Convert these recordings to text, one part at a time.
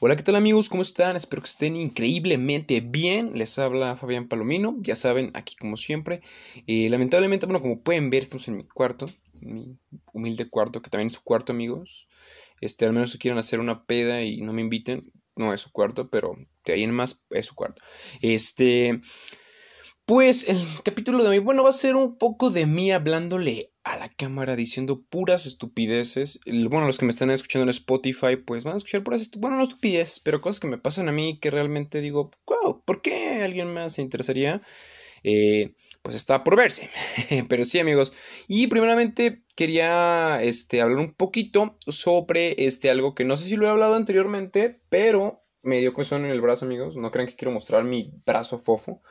Hola, ¿qué tal amigos? ¿Cómo están? Espero que estén increíblemente bien. Les habla Fabián Palomino. Ya saben, aquí como siempre. Eh, lamentablemente, bueno, como pueden ver, estamos en mi cuarto. Mi humilde cuarto, que también es su cuarto, amigos. Este, al menos si quieren hacer una peda y no me inviten, no es su cuarto, pero de ahí en más es su cuarto. Este. Pues el capítulo de hoy, bueno, va a ser un poco de mí hablándole a la cámara diciendo puras estupideces. Bueno, los que me están escuchando en Spotify, pues van a escuchar puras estupideces. Bueno, no estupideces, pero cosas que me pasan a mí que realmente digo, wow, ¿por qué alguien más se interesaría? Eh, pues está por verse. pero sí, amigos. Y primeramente quería este, hablar un poquito sobre este, algo que no sé si lo he hablado anteriormente, pero me dio cuestión en el brazo, amigos. No crean que quiero mostrar mi brazo fofo.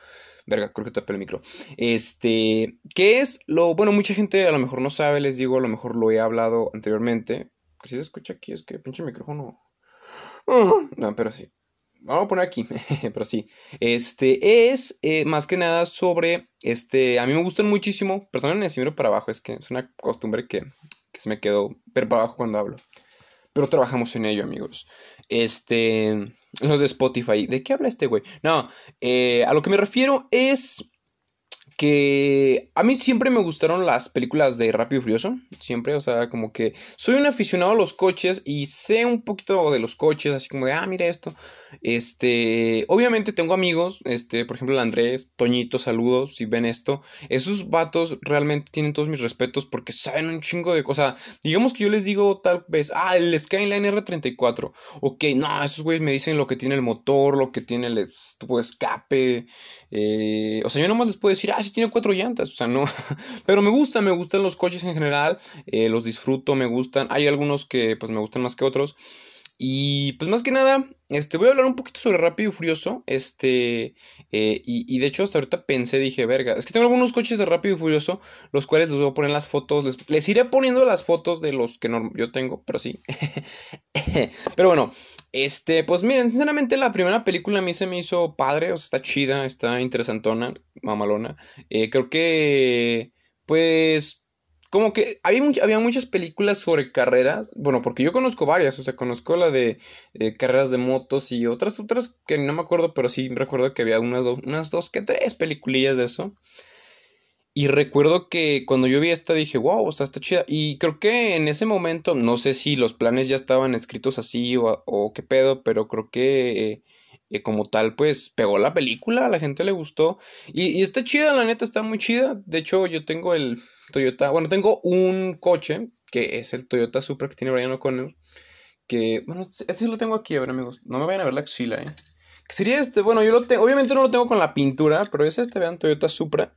Verga, creo que tapé el micro. Este, ¿qué es lo? Bueno, mucha gente a lo mejor no sabe, les digo, a lo mejor lo he hablado anteriormente. Si se escucha aquí, es que pinche micrófono. No, pero sí. Vamos a poner aquí, pero sí. Este es eh, más que nada sobre. Este, a mí me gustan muchísimo. Perdonen si miro para abajo, es que es una costumbre que, que se me quedó ver para abajo cuando hablo. Pero trabajamos en ello, amigos. Este. Los de Spotify. ¿De qué habla este güey? No, eh, a lo que me refiero es que a mí siempre me gustaron las películas de Rápido y Furioso, siempre, o sea, como que soy un aficionado a los coches y sé un poquito de los coches, así como de, ah, mira esto. Este, obviamente tengo amigos, este, por ejemplo, el Andrés, Toñito, saludos, si ven esto. Esos vatos realmente tienen todos mis respetos porque saben un chingo de cosas. Digamos que yo les digo tal vez, ah, el Skyline R34. Ok, no, esos güeyes me dicen lo que tiene el motor, lo que tiene el de escape. Eh, o sea, yo nomás les puedo decir, ah, sí tiene cuatro llantas, o sea, no. Pero me gusta, me gustan los coches en general, eh, los disfruto, me gustan. Hay algunos que pues me gustan más que otros. Y pues más que nada, este, voy a hablar un poquito sobre Rápido y Furioso. Este, eh, y, de hecho hasta ahorita pensé, dije, verga, es que tengo algunos coches de Rápido y Furioso, los cuales les voy a poner las fotos, les, iré poniendo las fotos de los que no, yo tengo, pero sí. pero bueno, este, pues miren, sinceramente la primera película a mí se me hizo padre, o sea, está chida, está interesantona, mamalona. Eh, creo que, pues como que había, había muchas películas sobre carreras, bueno, porque yo conozco varias, o sea, conozco la de eh, carreras de motos y otras, otras que no me acuerdo, pero sí recuerdo que había unas, unas dos que tres peliculillas de eso. Y recuerdo que cuando yo vi esta dije, wow, o sea, está chida. Y creo que en ese momento, no sé si los planes ya estaban escritos así o, qué pedo, pero creo que eh, como tal, pues pegó la película, a la gente le gustó. Y, está chida, la neta, está muy chida. De hecho, yo tengo el, Toyota, bueno, tengo un coche que es el Toyota Supra que tiene Brian O'Connor. Que, bueno, este lo tengo aquí, a ver, amigos. No me vayan a ver la axila, ¿eh? Que sería este, bueno, yo lo tengo, obviamente no lo tengo con la pintura, pero es este, vean, Toyota Supra.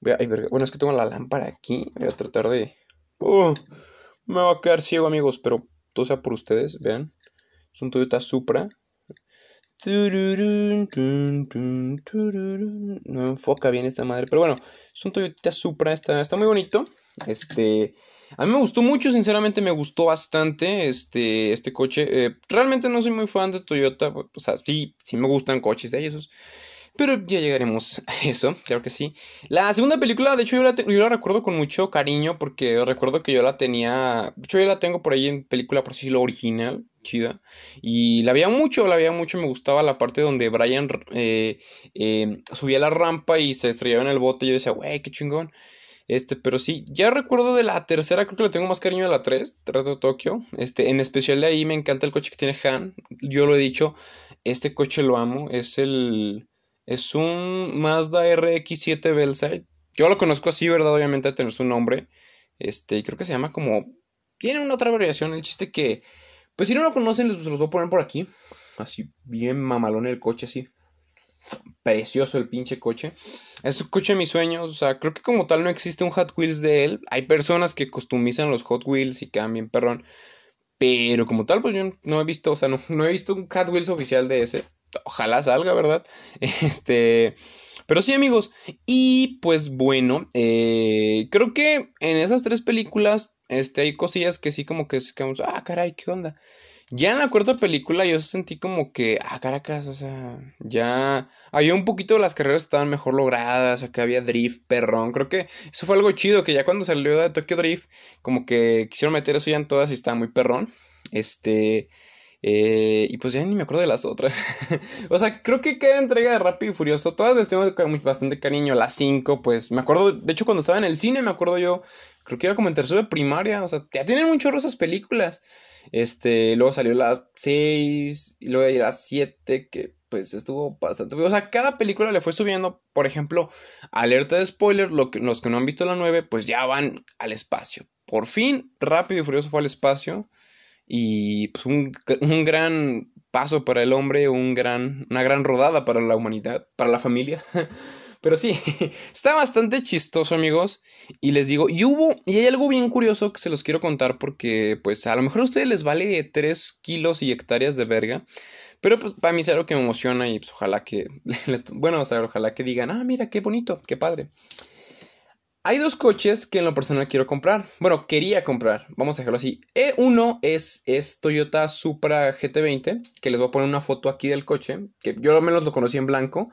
Bueno, es que tengo la lámpara aquí. Voy a tratar de. Uh, me va a quedar ciego, amigos, pero todo sea por ustedes, vean. Es un Toyota Supra. No enfoca bien esta madre. Pero bueno, es un Toyota Supra. Está, está muy bonito. Este. A mí me gustó mucho, sinceramente me gustó bastante este, este coche. Eh, realmente no soy muy fan de Toyota. O sea, sí, sí me gustan coches de ellos. Pero ya llegaremos a eso, claro que sí. La segunda película, de hecho, yo la, recuerdo con mucho cariño porque recuerdo que yo la tenía. Yo la tengo por ahí en película, por así lo original, chida. Y la veía mucho, la veía mucho. Me gustaba la parte donde Brian eh, eh, subía la rampa y se estrellaba en el bote. Yo decía, güey, qué chingón. Este, pero sí, ya recuerdo de la tercera, creo que le tengo más cariño a la 3, Trato Tokio. Este, en especial de ahí me encanta el coche que tiene Han. Yo lo he dicho, este coche lo amo. Es el. Es un Mazda RX7 Bellside. Yo lo conozco así, ¿verdad? Obviamente a tener su nombre. Este, creo que se llama como. Tiene una otra variación. El chiste que. Pues si no lo conocen, les los voy a poner por aquí. Así, bien mamalón el coche, así. Precioso el pinche coche. Es un coche de mis sueños. O sea, creo que como tal no existe un Hot Wheels de él. Hay personas que customizan los Hot Wheels y cambian, perrón. Pero como tal, pues yo no he visto, o sea, no, he visto un Hot Wheels oficial de ese ojalá salga, ¿verdad? Este, pero sí, amigos. Y pues bueno, eh, creo que en esas tres películas, este, hay cosillas que sí como que, quedamos, ah, caray, ¿qué onda? Ya en la cuarta película yo sentí como que, ah, Caracas, o sea, ya había un poquito las carreras estaban mejor logradas, acá había drift, perrón, creo que eso fue algo chido, que ya cuando salió de Tokyo Drift, como que quisieron meter eso ya en todas y estaba muy perrón, este, Eh, y pues ya ni me acuerdo de las otras. o sea, creo que cada entrega de Rápido y Furioso, todas les tengo bastante cariño. Las 5, pues me acuerdo, de hecho cuando estaba en el cine, me acuerdo yo, creo que iba como en tercero de primaria. O sea, ya tienen muchos esas películas. Este, luego salió la 6, y luego la 7, que pues estuvo bastante... O sea, cada película le fue subiendo, por ejemplo, alerta de spoiler, lo que, los que no han visto la 9, pues ya van al espacio. Por fin, Rápido y Furioso fue al espacio. Y pues un, un gran paso para el hombre, un gran, una gran rodada para la humanidad, para la familia. Pero sí, está bastante chistoso, amigos. Y les digo, y hubo, y hay algo bien curioso que se los quiero contar porque, pues, a lo mejor a ustedes les vale 3 kilos y hectáreas de verga. Pero, pues, para mí es algo que me emociona y, pues, ojalá que, bueno, o sea, ojalá que digan, ah, mira, qué bonito, qué padre. Hay dos coches que en lo personal quiero comprar. Bueno, quería comprar. Vamos a dejarlo así. E uno es, es Toyota Supra GT20. Que les voy a poner una foto aquí del coche. Que yo al menos lo conocí en blanco.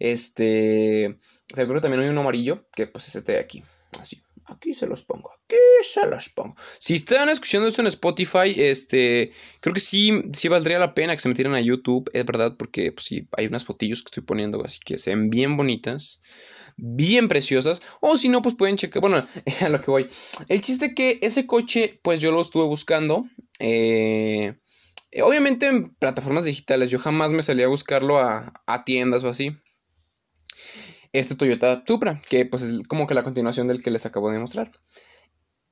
Este. Seguro también hay uno amarillo. Que pues es este de aquí. Así. Aquí se los pongo. Aquí se los pongo. Si están escuchando esto en Spotify, este. Creo que sí, sí valdría la pena que se metieran a YouTube. Es verdad, porque pues, sí, hay unas fotillos que estoy poniendo. Así que se ven bien bonitas bien preciosas. O si no, pues pueden checar. Bueno, a lo que voy. El chiste que ese coche, pues yo lo estuve buscando. Eh, obviamente en plataformas digitales. Yo jamás me salía a buscarlo a, a tiendas o así. Este Toyota Supra, que pues es como que la continuación del que les acabo de mostrar.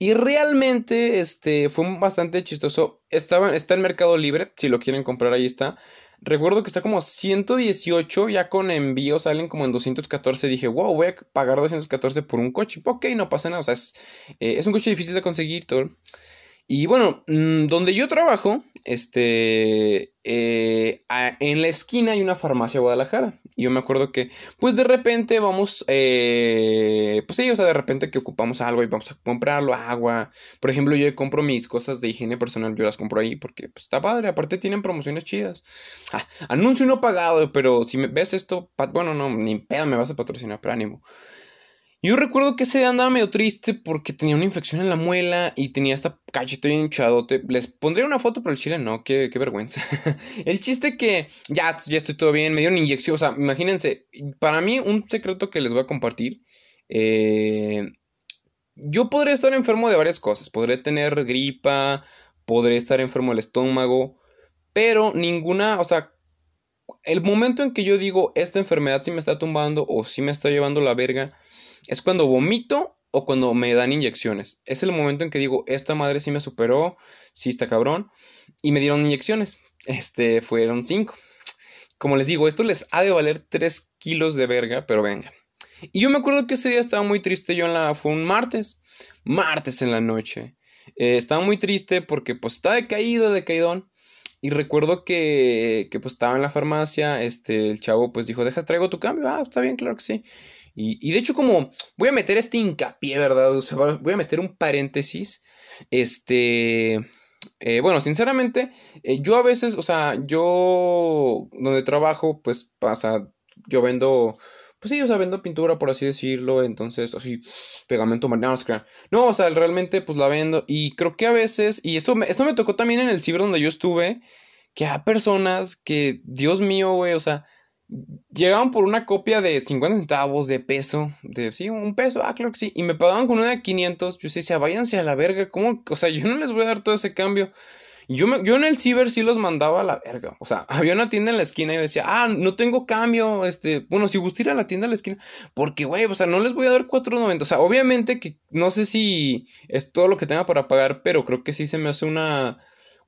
Y realmente este, fue bastante chistoso. Estaba, está en Mercado Libre, si lo quieren comprar ahí está. Recuerdo que está como 118, ya con envío salen como en 214. Dije, wow, voy a pagar 214 por un coche. Ok, no pasa nada, o sea, es, eh, es un coche difícil de conseguir, todo. Y bueno, mm, donde yo trabajo, este, eh, en la esquina hay una farmacia Guadalajara. Y yo me acuerdo que, pues de repente vamos, eh, pues sí, o sea, de repente que ocupamos algo y vamos a comprarlo, agua. Por ejemplo, yo compro mis cosas de higiene personal, yo las compro ahí porque pues, está padre. Aparte tienen promociones chidas. Ah, anuncio no pagado, pero si me ves esto, bueno, no, ni pedo me vas a patrocinar, pero ánimo. Yo recuerdo que ese día andaba medio triste porque tenía una infección en la muela y tenía esta cachete bien hinchadote. Les pondría una foto, pero el chile no, qué, qué vergüenza. el chiste que ya, ya estoy todo bien, me dio una inyección. O sea, imagínense, para mí un secreto que les voy a compartir. Eh, yo podría estar enfermo de varias cosas. Podría tener gripa, podría estar enfermo del estómago, pero ninguna, o sea, el momento en que yo digo esta enfermedad sí me está tumbando o sí me está llevando la verga es cuando vomito o cuando me dan inyecciones. Es el momento en que digo, esta madre sí me superó, sí está cabrón. Y me dieron inyecciones. Este, fueron cinco. Como les digo, esto les ha de valer tres kilos de verga, pero venga. Y yo me acuerdo que ese día estaba muy triste. Yo en la. Fue un martes. Martes en la noche. Eh, estaba muy triste porque, pues, estaba decaído, decaidón. Y recuerdo que, que, pues, estaba en la farmacia. Este, el chavo, pues, dijo: Deja, traigo tu cambio. Ah, está bien, claro que sí. Y, de hecho, como voy a meter este hincapié, ¿verdad? O sea, voy a meter un paréntesis. Este. Eh, bueno, sinceramente, eh, yo a veces, o sea, yo donde trabajo, pues pasa, yo vendo, pues sí, o sea, vendo pintura, por así decirlo, entonces, así, pegamento no, no, o sea, realmente, pues la vendo, y creo que a veces, y esto, esto me tocó también en el ciber donde yo estuve, que hay personas que, Dios mío, güey, o sea, llegaban por una copia de 50 centavos de peso, de sí, un peso, ah, claro que sí, y me pagaban con una de 500, yo decía, váyanse a la verga, ¿cómo? O sea, yo no les voy a dar todo ese cambio. Yo, me, yo en el ciber sí los mandaba a la verga. O sea, había una tienda en la esquina y yo decía, ah, no tengo cambio. Este, bueno, si gusta ir a la tienda en la esquina, porque, güey, o sea, no les voy a dar 4.90. O sea, obviamente que no sé si es todo lo que tenga para pagar, pero creo que sí se me hace una,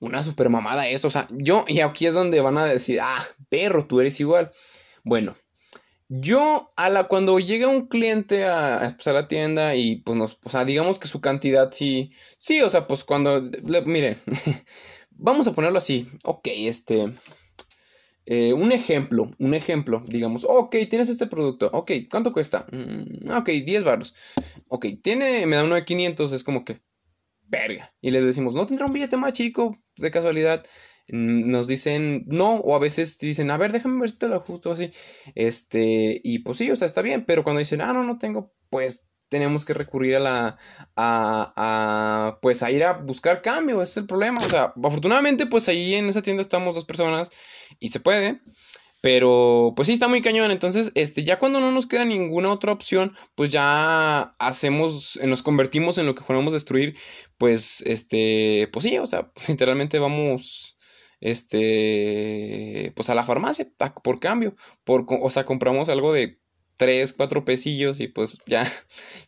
una super mamada eso. O sea, yo, y aquí es donde van a decir, ah, perro, tú eres igual. Bueno, yo a la cuando llega un cliente a, pues, a, la tienda y pues nos, o sea, digamos que su cantidad sí, sí, o sea, pues cuando, miren, vamos a ponerlo así, ok, este, eh, un ejemplo, un ejemplo, digamos, ok, tienes este producto, ok, ¿cuánto cuesta? Mm, ok, 10 baros, ok, tiene, me da uno de 500, es como que, verga, y le decimos, ¿no tendrá un billete más chico de casualidad? nos dicen no, o a veces dicen, a ver, déjame ver si te lo ajusto así. Este, y pues sí, o sea, está bien, pero cuando dicen, ah, no, no tengo, pues tenemos que recurrir a la, a, a, pues a ir a buscar cambio, ese es el problema, o sea, afortunadamente pues ahí en esa tienda estamos dos personas y se puede, pero pues sí está muy cañón, entonces este ya cuando no nos queda ninguna otra opción, pues ya hacemos nos convertimos en lo que podemos destruir, pues este pues sí, o sea, literalmente vamos este pues a la farmacia por cambio, por o sea, compramos algo de 3, 4 pesillos y pues ya,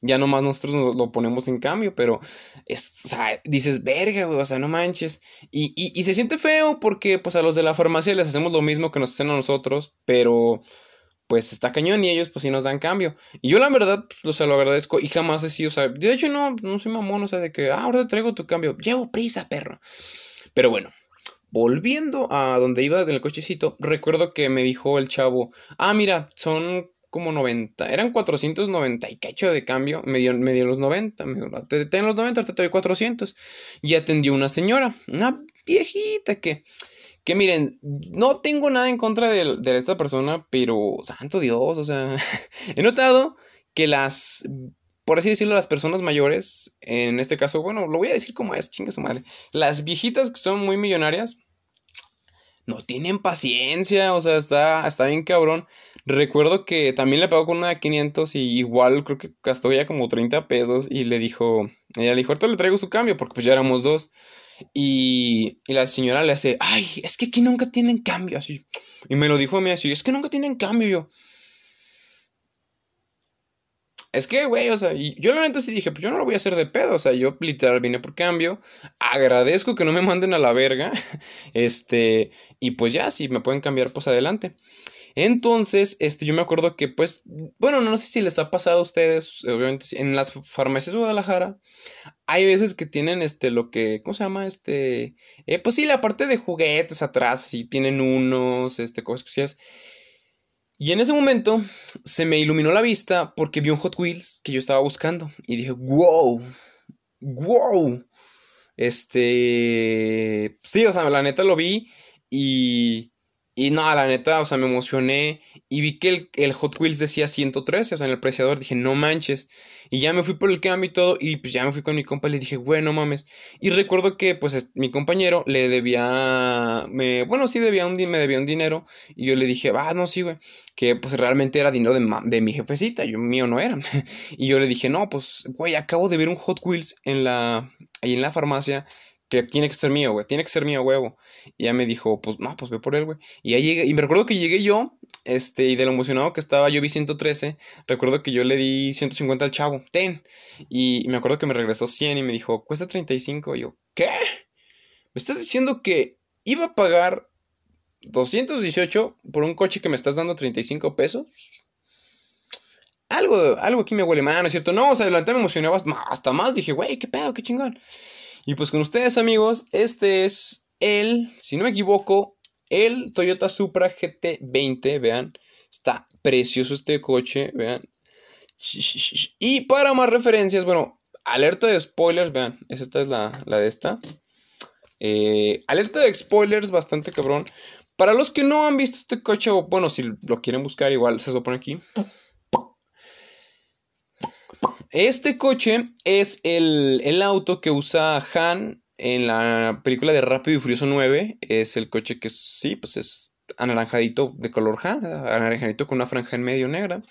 ya nomás nosotros nos lo ponemos en cambio, pero es, o sea, dices, verga, güey, o sea, no manches. Y, y, se siente feo porque pues a los de la farmacia les hacemos lo mismo que nos hacen a nosotros, pero pues está cañón y ellos pues sí nos dan cambio. Y yo la verdad, pues, o sea, lo agradezco y jamás sido, o sea, de hecho no, no soy mamón, o sea, de que, ah, ahora te traigo tu cambio, llevo prisa, perro. Pero bueno. Volviendo a donde iba en el cochecito, recuerdo que me dijo el chavo, ah, mira, son como 90, eran 490 y cacho de cambio, medio, medio los 90, medio, te, en los 90, te doy 400. Y atendió una señora, una viejita que, que miren, no tengo nada en contra de, de esta persona, pero santo Dios, o sea, he notado que las, por así decirlo, las personas mayores, en este caso, bueno, lo voy a decir como es, chinga su madre, las viejitas que son muy millonarias, no tienen paciencia, o sea, está, está bien cabrón. Recuerdo que también le pagó con una de 500 y igual creo que gastó ya como 30 pesos y le dijo, ella dijo, ahorita le traigo su cambio porque pues ya éramos dos. Y, y la señora le hace, ay, es que aquí nunca tienen cambio, así. Y me lo dijo a mí así, es que nunca tienen cambio yo. Es que, güey, o sea, yo la neta sí dije, pues yo no lo voy a hacer de pedo, o sea, yo literal vine por cambio, agradezco que no me manden a la verga, este, y pues ya, si me pueden cambiar, pues adelante. Entonces, este, yo me acuerdo que, pues, bueno, no sé si les ha pasado a ustedes, obviamente, en las farmacias de Guadalajara, hay veces que tienen, este, lo que, ¿cómo se llama? Este, eh, pues sí, la parte de juguetes atrás, sí, tienen unos, este, cosas, y en ese momento se me iluminó la vista porque vi un Hot Wheels que yo estaba buscando. Y dije, wow, wow. Este... Sí, o sea, la neta lo vi y... Y no, la neta, o sea, me emocioné y vi que el, el, Hot Wheels decía 113, o sea, en el preciador dije, no manches. Y ya me fui por el cambio y todo, y pues ya me fui con mi compa y le dije, bueno, mames. Y recuerdo que, pues, mi compañero le debía, me, bueno, sí debía un, me debía un dinero, y yo le dije, ah, no, sí, güey, que pues realmente era dinero de, de mi jefecita, yo mío no era. y yo le dije, no, pues, güey, acabo de ver un Hot Wheels en la, ahí en la farmacia que tiene que ser mío, güey, tiene que ser mío, huevo. Y ya me dijo, pues, no, pues ve por él, güey. Y ahí llegué, y me recuerdo que llegué yo, este, y de lo emocionado que estaba, yo vi 113, recuerdo que yo le di 150 al chavo, ten. Y, me acuerdo que me regresó 100 y me dijo, cuesta 35. Y yo, ¿qué? ¿Me estás diciendo que iba a pagar 218 por un coche que me estás dando 35 pesos? Algo, algo aquí me huele mal, ¿no es cierto? No, o sea, adelante me emocionaba hasta más. Dije, güey, qué pedo, qué chingón. Y pues con ustedes amigos, este es el, si no me equivoco, el Toyota Supra GT20, vean, está precioso este coche, vean. Y para más referencias, bueno, alerta de spoilers, vean, esta es la, de esta. Eh, alerta de spoilers, bastante cabrón. Para los que no han visto este coche, bueno, si lo quieren buscar, igual se lo pone aquí. Este coche es el, auto que usa Han en la película de Rápido y Furioso 9. Es el coche que sí, pues es anaranjadito de color Han, anaranjadito con una franja en medio negra.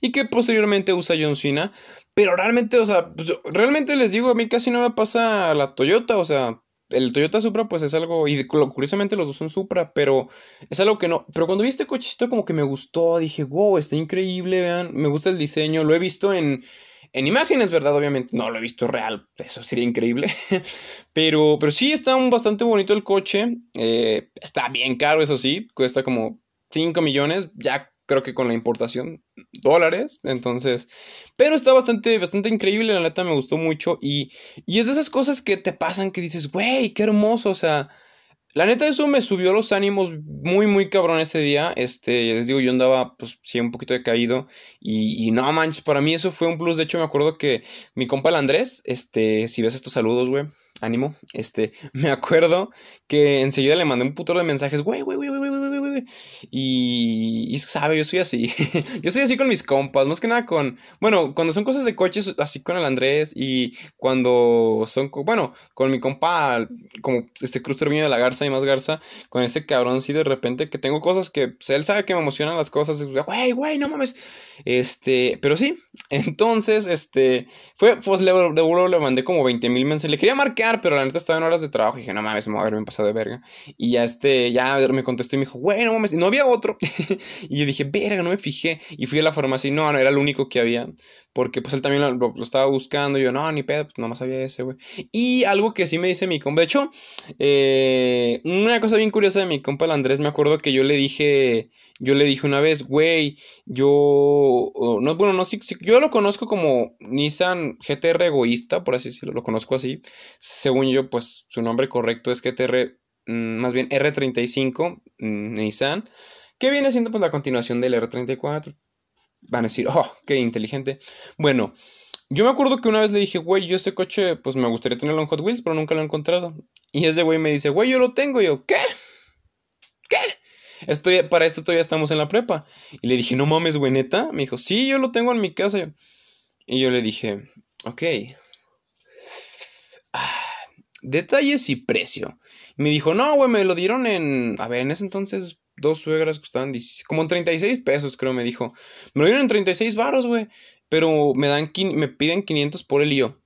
Y que posteriormente usa John Cena. Pero realmente, o sea, pues, realmente les digo, a mí casi no me pasa la Toyota, o sea, el Toyota Supra pues es algo, y curiosamente los dos son Supra, pero es algo que no, pero cuando vi este cochecito como que me gustó, dije, wow, está increíble, vean, me gusta el diseño, lo he visto en, en imágenes, ¿verdad? Obviamente no lo he visto real, eso sería increíble. pero, pero sí está bastante bonito el coche. Eh, está bien caro, eso sí, cuesta como 5 millones, ya creo que con la importación, dólares. Entonces, pero está bastante, bastante increíble, la neta me gustó mucho. Y, y es de esas cosas que te pasan que dices, güey, qué hermoso, o sea la neta, eso me subió los ánimos muy, muy cabrón ese día. Este, les digo, yo andaba, pues, sí, un poquito decaído. Y, y no manches, para mí eso fue un plus. De hecho, me acuerdo que mi compa el Andrés, este, si ves estos saludos, güey, ánimo. Este, me acuerdo que enseguida le mandé un putero de mensajes, güey, güey, güey, güey, güey, güey, güey. Y, sabe, yo soy así. yo soy así con mis compas, más que nada con, bueno, cuando son cosas de coches, así con el Andrés. Y cuando son, bueno, con mi compa, como este Cruz Treviño de la Garza y más Garza, con ese cabrón así de repente que tengo cosas que, pues, él sabe que me emocionan las cosas. Güey, güey, no mames. Este, pero sí, entonces, este, fue, pues le, de le mandé como 20 mil mensajes. Le quería marcar, pero la neta estaba en horas de trabajo. Y dije, no mames, me voy a haberme pasado de verga. Y ya este, ya me contestó y me dijo, güey, no mames, no había otro. y yo dije, verga, no me fijé. Y fui a la farmacia y no, no era el único que había. Porque pues él también lo, estaba buscando. Y yo, no, ni pedo, pues nomás había ese, güey. Y algo que sí me dice mi compa. De hecho, eh, una cosa bien curiosa de mi compa el Andrés, me acuerdo que yo le dije, yo le dije una vez, güey, yo, no, bueno, no, sí, yo lo conozco como Nissan GTR egoísta, por así decirlo, lo conozco así. Según yo, pues su nombre correcto es GTR, mm, más bien R35 mm, Nissan, que viene siendo pues la continuación del R34. Van a decir, oh, qué inteligente. Bueno, yo me acuerdo que una vez le dije, güey, yo ese coche, pues me gustaría tenerlo en Hot Wheels, pero nunca lo he encontrado. Y ese güey me dice, güey, yo lo tengo. Y yo, ¿qué? ¿Qué? Estoy, para esto todavía estamos en la prepa. Y le dije, no mames, güey, neta. Me dijo, sí, yo lo tengo en mi casa. Y yo le dije, ok. Ah, detalles y precio. Y me dijo, no, güey, me lo dieron en. A ver, en ese entonces dos suegras costaban como en 36 pesos, creo, me dijo. Me lo dieron en 36 baros, güey. Pero me dan me piden 500 por el lío.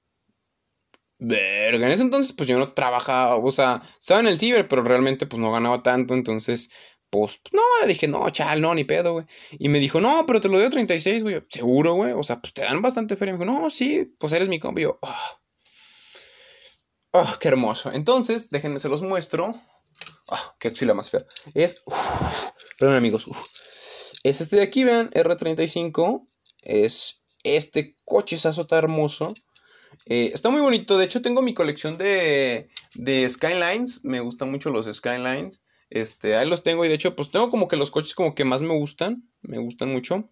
Verga, en ese entonces pues yo no trabajaba, o sea, estaba en el ciber, pero realmente pues no ganaba tanto, entonces pues, no, dije, no, chal, no, ni pedo, güey. Y me dijo, no, pero te lo a 36, güey. Seguro, güey. O sea, pues te dan bastante feria. Me dijo, no, sí, pues eres mi compa. Y yo, oh, oh, qué hermoso. Entonces, déjenme, se los muestro. Oh, qué chila más fea. Es, perdón, amigos. Es este de aquí, vean, R35. Es este coche está hermoso. Eh, está muy bonito. De hecho, tengo mi colección de, de Skylines. Me gustan mucho los Skylines. Este, ahí los tengo. Y de hecho, pues tengo como que los coches como que más me gustan. Me gustan mucho.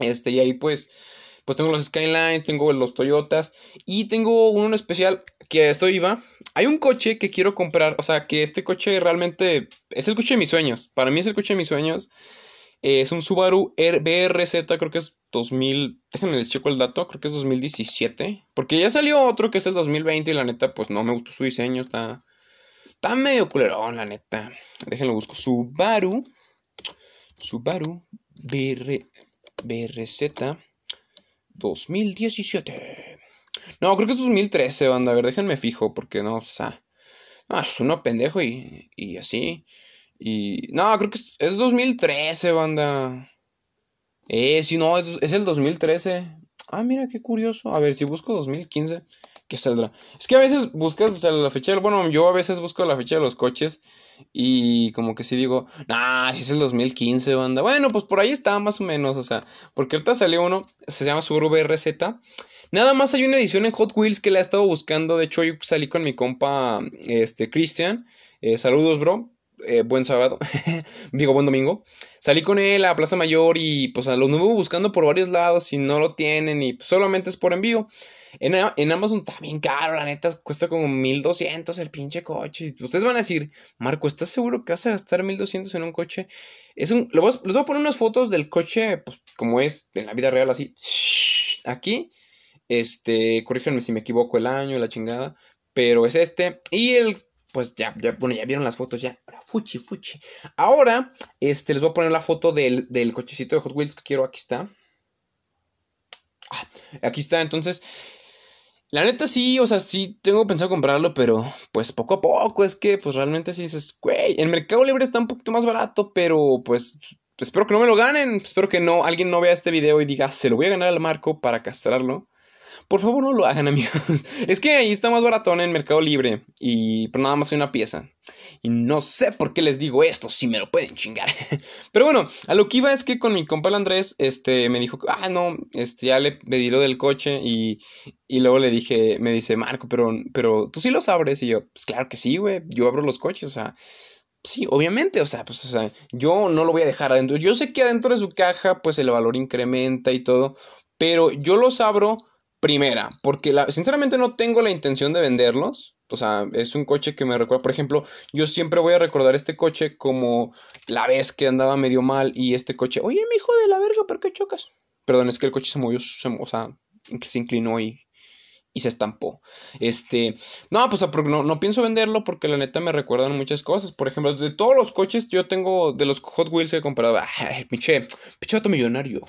Este, y ahí pues. Pues tengo los Skylines, tengo los Toyotas. Y tengo uno especial que a esto iba. Hay un coche que quiero comprar. O sea, que este coche realmente es el coche de mis sueños. Para mí es el coche de mis sueños. es un Subaru BRZ, creo que es 2000, déjenme checo el dato, creo que es 2017, porque ya salió otro que es el 2020 y la neta pues no me gustó su diseño, está, está medio culerón la neta. Déjenlo busco, Subaru, Subaru BR, BRZ 2017. No, creo que es 2013, banda, a ver, déjenme fijo, porque no, o sea, no, es uno pendejo y, y así. Y no, creo que es, es 2013, banda. Eh, sí, no, es, es, el 2013. Ah, mira, qué curioso. A ver, si busco 2015, ¿qué saldrá? Es que a veces buscas la fecha, bueno, yo a veces busco la fecha de los coches y como que sí digo, nah, si es el 2015, banda. Bueno, pues por ahí está más o menos, o sea, porque ahorita salió uno, se llama Subaru BRZ. Nada más hay una edición en Hot Wheels que la he estado buscando. De hecho, hoy salí con mi compa, este, Christian. Eh, saludos, bro. Eh, buen sábado, digo buen domingo. Salí con él a Plaza Mayor y pues a lo nuevo buscando por varios lados y no lo tienen y solamente es por envío. En, en, Amazon está bien caro, la neta, cuesta como 1200 el pinche coche. Ustedes van a decir, Marco, ¿estás seguro que vas a gastar 1200 en un coche? Es un, les voy a poner unas fotos del coche, pues como es en la vida real, así. Aquí, este, corríjanme si me equivoco el año, la chingada, pero es este. Y el pues ya, ya, bueno, ya vieron las fotos, ya. Fuchi, fuchi. Ahora, este, les voy a poner la foto del, del cochecito de Hot Wheels que quiero. Aquí está. Ah, aquí está, entonces. La neta sí, o sea, sí tengo pensado comprarlo, pero pues poco a poco. Es que, pues realmente sí dices, güey, en Mercado Libre está un poquito más barato, pero pues espero que no me lo ganen. Espero que no, alguien no vea este video y diga, se lo voy a ganar al Marco para castrarlo. Por favor, no lo hagan, amigos. Es que ahí está más baratón en Mercado Libre. Y pero nada más hay una pieza. Y no sé por qué les digo esto, si me lo pueden chingar. Pero bueno, a lo que iba es que con mi compa el Andrés, este, me dijo, ah, no, este, ya le pedí lo del coche. Y, y luego le dije, me dice, Marco, pero, pero tú sí los abres. Y yo, pues claro que sí, güey. Yo abro los coches, o sea. Sí, obviamente, o sea, pues, o sea, yo no lo voy a dejar adentro. Yo sé que adentro de su caja, pues el valor incrementa y todo, pero yo los abro Primera, porque la, sinceramente no tengo la intención de venderlos. O sea, es un coche que me recuerda, por ejemplo, yo siempre voy a recordar este coche como la vez que andaba medio mal y este coche, oye, mi hijo de la verga, ¿por qué chocas? Perdón, es que el coche se movió, o sea, se inclinó y, y se estampó. Este, no, pues no, no, pienso venderlo porque la neta me recuerdan muchas cosas. Por ejemplo, de todos los coches, yo tengo de los Hot Wheels que he comprado, ay, pinche millonario.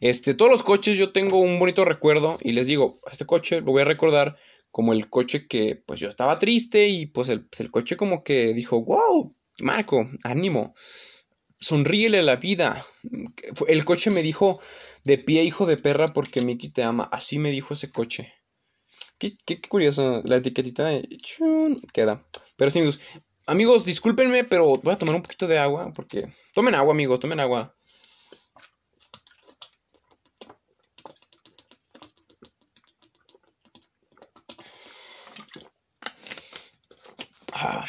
Este, todos los coches yo tengo un bonito recuerdo y les digo, este coche lo voy a recordar como el coche que pues yo estaba triste y pues el, pues, coche como que dijo, wow, Marco, ánimo, sonríele la vida. El coche me dijo, de pie hijo de perra porque Mickey te ama, así me dijo ese coche. Qué, qué, curioso, la etiquetita de... queda. Pero sí, amigos, discúlpenme, pero voy a tomar un poquito de agua porque... Tomen agua, amigos, tomen agua. Ah,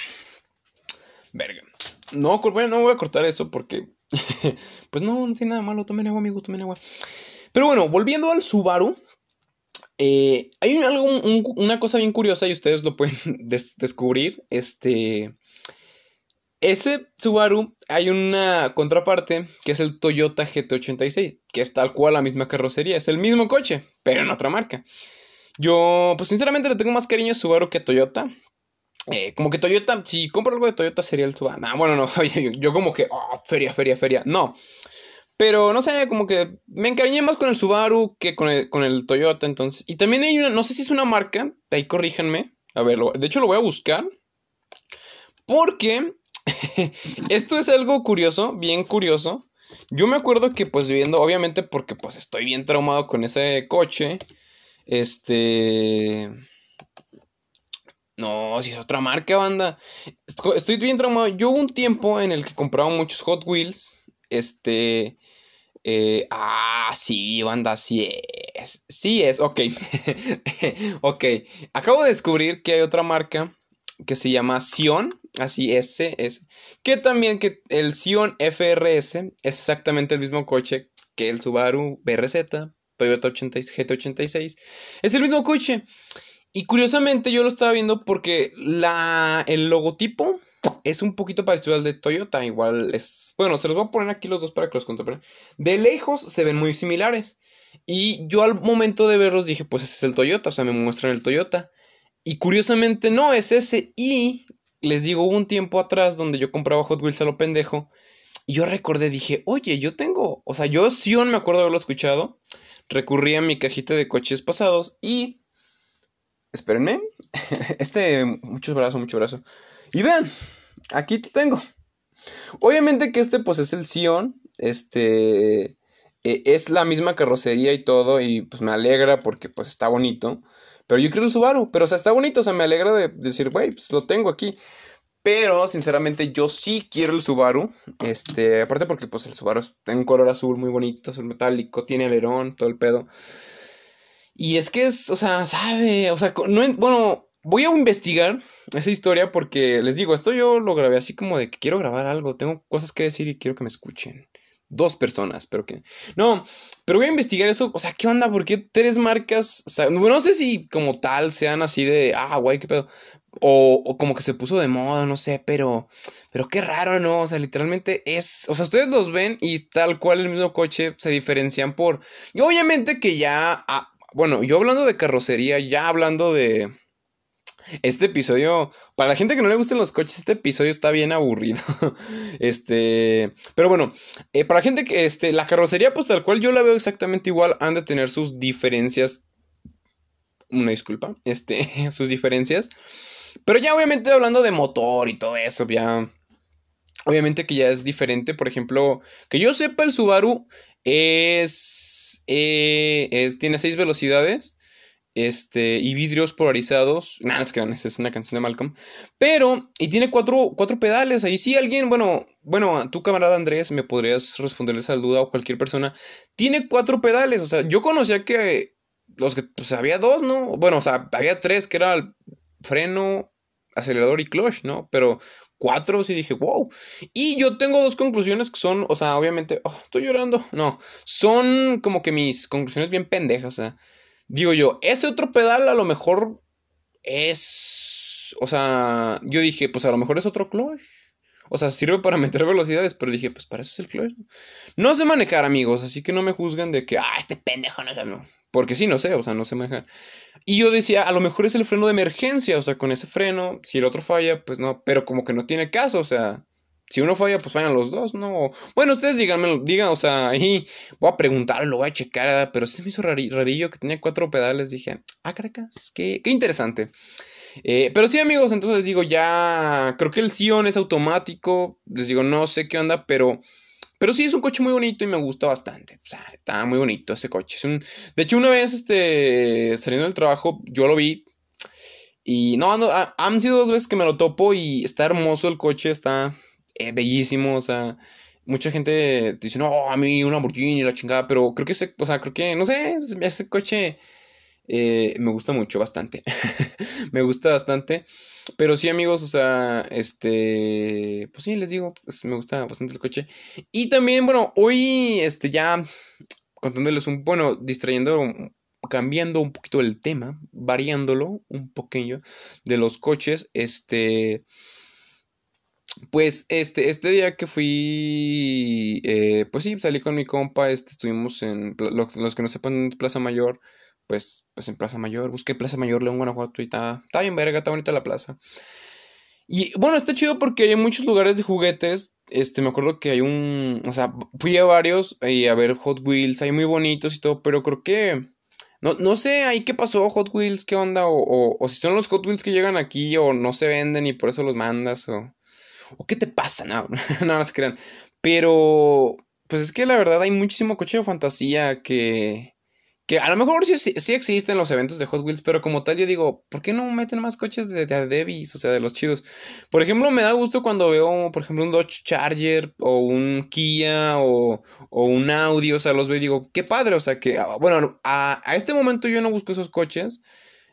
verga. No, no voy a cortar eso porque. pues no, no tiene nada malo. Tomen agua, amigo, tomen agua. Pero bueno, volviendo al Subaru. Eh, hay algo, una cosa bien curiosa y ustedes lo pueden descubrir. Este. Ese Subaru hay una contraparte que es el Toyota GT86, que es tal cual la misma carrocería, es el mismo coche, pero en otra marca. Yo, pues sinceramente le tengo más cariño a Subaru que a Toyota. Eh, como que Toyota, si compro algo de Toyota sería el Subaru. Nah, bueno, no, yo, como que, oh, feria, feria, feria. No. Pero no sé, como que me encariñé más con el Subaru que con el, con el Toyota, entonces. Y también hay una, no sé si es una marca, ahí corríjanme. A ver, de hecho lo voy a buscar. Porque esto es algo curioso, bien curioso. Yo me acuerdo que pues viviendo, obviamente porque pues estoy bien traumado con ese coche. Este... No, si es otra marca, banda. Estoy bien traumado. Yo hubo un tiempo en el que compraba muchos Hot Wheels. Este. Eh, ah, sí, banda, sí es. Sí es, ok. ok. Acabo de descubrir que hay otra marca que se llama Sion. Así, S, es. Que también que el Sion FRS es exactamente el mismo coche que el Subaru BRZ, Toyota GT86. Es el mismo coche. Y curiosamente yo lo estaba viendo porque la, el logotipo es un poquito parecido al de Toyota. Igual es... Bueno, se los voy a poner aquí los dos para que los contemplen. De lejos se ven muy similares. Y yo al momento de verlos dije, pues ese es el Toyota. O sea, me muestran el Toyota. Y curiosamente no, es ese. Y les digo, hubo un tiempo atrás donde yo compraba Hot Wheels a lo pendejo. Y yo recordé, dije, oye, yo tengo... O sea, yo Sion me acuerdo haberlo escuchado. Recurrí a mi cajita de coches pasados y Espérenme. Este, muchos brazos, mucho brazo. Y vean, aquí te tengo. Obviamente que este, pues es el Sion. Este. E, es la misma carrocería y todo. Y pues me alegra porque pues está bonito. Pero yo quiero el Subaru. Pero o sea, está bonito. O sea, me alegra de decir, güey, pues lo tengo aquí. Pero, sinceramente, yo sí quiero el Subaru. Este, aparte porque pues el Subaru tiene un color azul muy bonito, azul metálico, tiene alerón, todo el pedo. Y es que es, o sea, sabe, o sea, no, bueno, voy a investigar esa historia porque les digo, esto yo lo grabé así como de que quiero grabar algo, tengo cosas que decir y quiero que me escuchen. Dos personas, pero que... No, pero voy a investigar eso, o sea, ¿qué onda? ¿Por qué tres marcas? O sea, no sé si como tal sean así de, ah, guay, qué pedo. O, como que se puso de moda, no sé, pero, pero qué raro, ¿no? O sea, literalmente es, o sea, ustedes los ven y tal cual el mismo coche se diferencian por, y obviamente que ya, ah, bueno, yo hablando de carrocería, ya hablando de... Este episodio, para la gente que no le gusten los coches, este episodio está bien aburrido. este, pero bueno, eh, para la gente que, este, la carrocería, pues tal cual yo la veo exactamente igual, han de tener sus diferencias. Una disculpa, este, sus diferencias. Pero ya obviamente hablando de motor y todo eso, ya... Obviamente que ya es diferente, por ejemplo, que yo sepa el Subaru es, eh, es tiene seis velocidades este, y vidrios polarizados. Nada, es que es una canción de Malcolm. Pero, y tiene cuatro, cuatro pedales. Ahí sí alguien, bueno, bueno, tu camarada Andrés, me podrías responderle esa duda o cualquier persona. Tiene cuatro pedales. O sea, yo conocía que los que, pues había dos, ¿no? Bueno, o sea, había tres, que era el freno, acelerador y clutch, ¿no? Pero cuatro, y dije, wow. Y yo tengo dos conclusiones que son, o sea, obviamente, oh, estoy llorando. No, son como que mis conclusiones bien pendejas, sea. digo yo, ese otro pedal a lo mejor es, o sea, yo dije, pues a lo mejor es otro clutch. O sea, sirve para meter velocidades, pero dije, pues para eso es el clutch. No sé manejar, amigos, así que no me juzguen de que, ah, este pendejo no sabe. Porque sí, no sé, o sea, no sé manejar. Y yo decía, a lo mejor es el freno de emergencia, o sea, con ese freno, si el otro falla, pues no, pero como que no tiene caso, o sea, si uno falla, pues fallan los dos, ¿no? Bueno, ustedes díganmelo, digan, o sea, ahí voy a preguntarlo, lo voy a checar, pero sí me hizo rarillo que tenía cuatro pedales, dije, ah, caracas, qué, qué interesante. Eh, pero sí, amigos, entonces les digo, ya creo que el Sion es automático, les digo, no sé qué onda, pero pero sí, es un coche muy bonito y me gusta bastante. O sea, está muy bonito ese coche. Es un... De hecho, una vez este, saliendo del trabajo, yo lo vi. Y no, han sido dos veces que me lo topo y está hermoso el coche, está eh, bellísimo. O sea, mucha gente dice, no, a mí una Lamborghini, la chingada. Pero creo que ese, o sea, creo que, no sé, ese coche eh, me gusta mucho, bastante. me gusta bastante. Pero sí, amigos, o sea, este, pues sí, les digo, pues me gusta bastante el coche. Y también, bueno, hoy, este, ya contándoles un, bueno, distrayendo, cambiando un poquito el tema, variándolo un poquillo de los coches, este, pues, este, este día que fui, eh, pues sí, salí con mi compa, este, estuvimos en, los que no sepan, Plaza Mayor, pues, pues en Plaza Mayor, busqué Plaza Mayor, León, Guanajuato y está, está bien verga, está bonita la plaza. Y bueno, está chido porque hay muchos lugares de juguetes. Este, me acuerdo que hay un, o sea, fui a varios y a ver Hot Wheels, hay muy bonitos y todo, pero creo que, no, no sé ahí qué pasó, Hot Wheels, qué onda, o, o, si son los Hot Wheels que llegan aquí o no se venden y por eso los mandas, o, o qué te pasa, no, no, no se crean. Pero, pues es que la verdad hay muchísimo coche de fantasía que que a lo mejor sí, sí, existen los eventos de Hot Wheels, pero como tal yo digo, ¿por qué no meten más coches de, de o sea, de los chidos? Por ejemplo, me da gusto cuando veo, por ejemplo, un Dodge Charger o un Kia o, o un Audi, o sea, los veo y digo, qué padre, o sea, que, ah, bueno, a, a este momento yo no busco esos coches,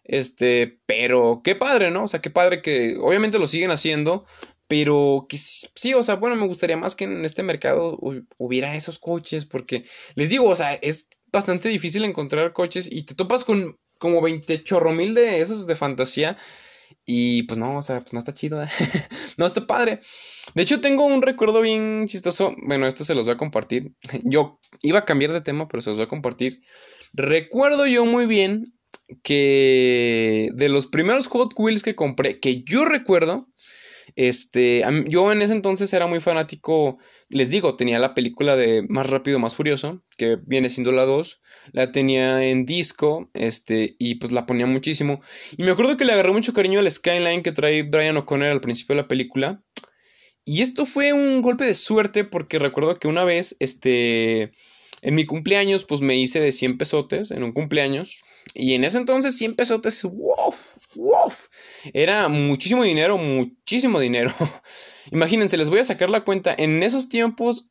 este, pero qué padre, ¿no? O sea, qué padre que obviamente lo siguen haciendo, pero que sí, o sea, bueno, me gustaría más que en este mercado hubiera esos coches, porque les digo, o sea, es bastante difícil encontrar coches y te topas con como 20 chorro mil de esos de fantasía. Y pues no, o sea, pues no está chido. ¿eh? no está padre. De hecho, tengo un recuerdo bien chistoso. Bueno, esto se los voy a compartir. Yo iba a cambiar de tema, pero se los voy a compartir. Recuerdo yo muy bien que de los primeros Hot Wheels que compré, que yo recuerdo, este, yo en ese entonces era muy fanático, les digo, tenía la película de Más rápido, más furioso, que viene siendo la 2, la tenía en disco, este, y pues la ponía muchísimo. Y me acuerdo que le agarré mucho cariño al Skyline que trae Brian O'Connor al principio de la película. Y esto fue un golpe de suerte porque recuerdo que una vez, este, en mi cumpleaños, pues me hice de 100 pesotes en un cumpleaños. Y en ese entonces 100 pesotes, wow, wow, era muchísimo dinero, muchísimo dinero. Imagínense, les voy a sacar la cuenta. En esos tiempos,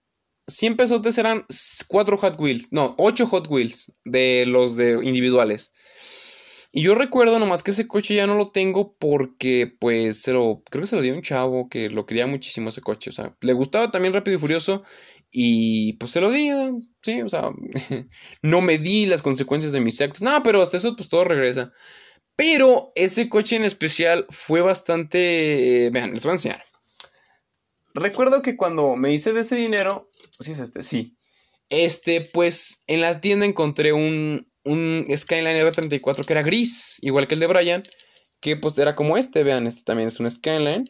100 pesotes eran 4 Hot Wheels, no, 8 Hot Wheels de los de individuales. Y yo recuerdo nomás que ese coche ya no lo tengo porque, pues, se lo, creo que se lo dio un chavo que lo quería muchísimo ese coche. O sea, le gustaba también Rápido y Furioso y pues se lo di, sí, o sea, no me di las consecuencias de mis actos. No, pero hasta eso pues todo regresa. Pero ese coche en especial fue bastante... vean, les voy a enseñar. Recuerdo que cuando me hice de ese dinero, pues sí es este, sí. Este, pues en la tienda encontré un, un Skyline R34 que era gris, igual que el de Brian, que pues era como este, vean, este también es un Skyline.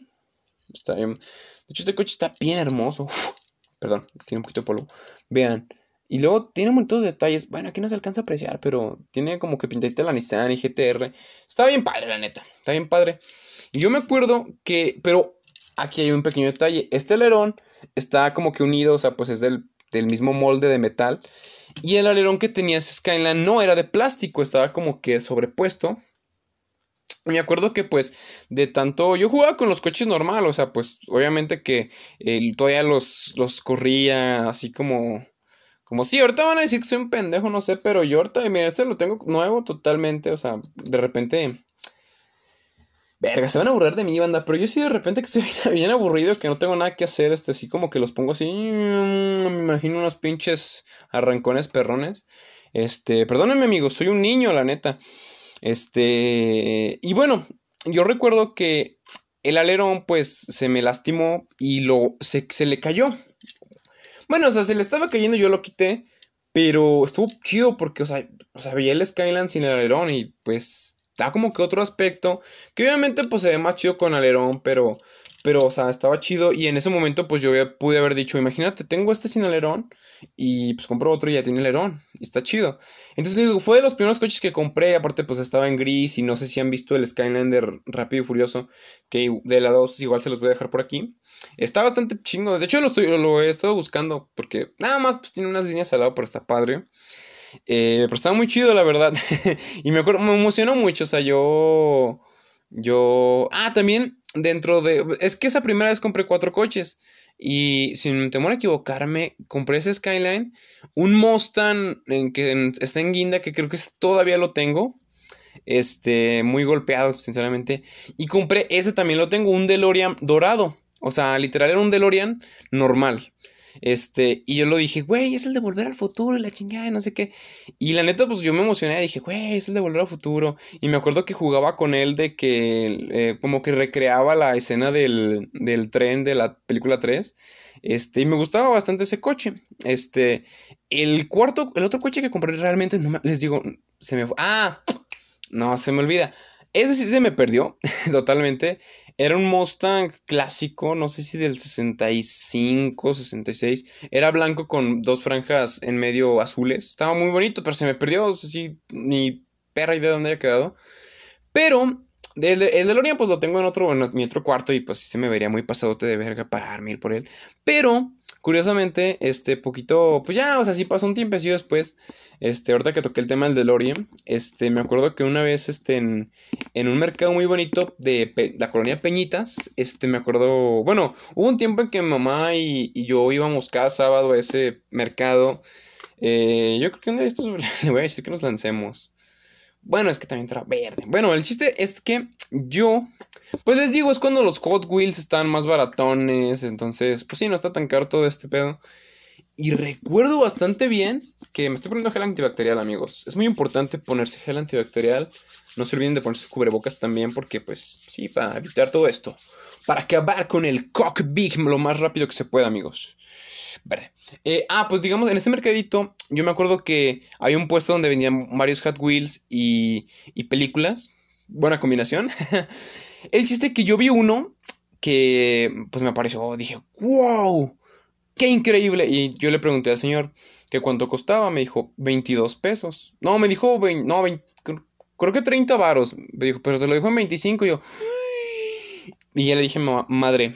Está bien. De hecho, este coche está bien hermoso. Perdón, tiene un poquito de polvo. Vean. Y luego tiene de detalles. Bueno, aquí no se alcanza a apreciar, pero tiene como que pintadita la Nissan y GTR. Está bien padre, la neta. Está bien padre. Y yo me acuerdo que, pero aquí hay un pequeño detalle. Este alerón está como que unido, o sea, pues es del, del mismo molde de metal. Y el alerón que tenía Skyline no era de plástico, estaba como que sobrepuesto me acuerdo que pues de tanto yo jugaba con los coches normal, o sea, pues obviamente que todavía los, los corría así como como sí, ahorita van a decir que soy un pendejo, no sé, pero yo ahorita, mira, este lo tengo nuevo totalmente, o sea, de repente Verga, se van a aburrir de mí, banda. Pero yo sí de repente que estoy bien aburrido, que no tengo nada que hacer, este, así como que los pongo así. Mm, me imagino unos pinches arrancones perrones. Este, perdónenme amigos, soy un niño, la neta. Este, y bueno, yo recuerdo que el alerón pues se me lastimó y lo, se, se le cayó. Bueno, o sea, se le estaba cayendo, yo lo quité, pero estuvo chido porque, o sea, o sea, veía el Skyline sin el alerón y pues da como que otro aspecto, que obviamente pues se ve más chido con alerón, pero pero, o sea, estaba chido. Y en ese momento, pues yo pude haber dicho, imagínate, tengo este sin alerón. Y pues compro otro y ya tiene alerón. Y está chido. Entonces digo, fue de los primeros coches que compré. Aparte, pues estaba en gris. Y no sé si han visto el Skylander Rápido y Furioso. Que de la 2 igual se los voy a dejar por aquí. Está bastante chingo. De hecho, lo, estoy, lo he estado buscando. Porque nada más pues, tiene unas líneas al lado, pero está padre. Eh, pero estaba muy chido, la verdad. y me acuerdo, me emocionó mucho. O sea, yo. Yo. Ah, también dentro de... Es que esa primera vez compré cuatro coches. Y sin temor a equivocarme, compré ese Skyline. Un Mustang en que está en guinda, que creo que todavía lo tengo. Este, muy golpeado, sinceramente. Y compré ese también lo tengo, un DeLorean dorado. O sea, literal era un DeLorean normal. Este, y yo lo dije, güey, es el de volver al futuro y la chingada, no sé qué. Y la neta, pues yo me emocioné, dije, güey, es el de volver al futuro. Y me acuerdo que jugaba con él de que, eh, como que recreaba la escena del, del tren de la película 3. Este, y me gustaba bastante ese coche. Este, el cuarto, el otro coche que compré realmente, no les digo, se me fue. Ah, no, se me olvida. Ese sí se me perdió totalmente. Era un Mustang clásico, no sé si del 65, 66. Era blanco con dos franjas en medio azules. Estaba muy bonito, pero se me perdió. No sé si ni perra idea de dónde haya quedado. Pero el, el DeLorean pues lo tengo en otro, en mi otro cuarto y pues sí se me vería muy pasadote de verga pararme ir por él. Pero, curiosamente, este poquito, pues ya, o sea, sí pasó un así después. Este, ahorita que toqué el tema del DeLorean, este, me acuerdo que una vez, este, en, un mercado muy bonito de la colonia Peñitas, este, me acuerdo, bueno, hubo un tiempo en que mi mamá y, yo íbamos cada sábado a ese mercado. Eh, yo creo que un de estos le voy a decir que nos lancemos. Bueno, es que también trae verde. Bueno, el chiste es que yo, pues les digo, es cuando los Hot Wheels están más baratones. Entonces, pues sí, no está tan caro todo este pedo. Y recuerdo bastante bien que me estoy poniendo gel antibacterial, amigos. Es muy importante ponerse gel antibacterial. No se olviden de ponerse cubrebocas también, porque, pues, sí, para evitar todo esto. Para acabar con el cock lo más rápido que se pueda, amigos. Vale. Eh, ah, pues digamos, en ese mercadito, yo me acuerdo que hay un puesto donde vendían varios Hot Wheels y, y películas. Buena combinación. el chiste que yo vi uno que, pues me apareció, dije, wow ¡Qué increíble! Y yo le pregunté al señor que cuánto costaba. Me dijo 22 pesos. No, me dijo no, creo que 30 varos. Me dijo, pero te lo dijo en 25. Y yo, y ya le dije, madre.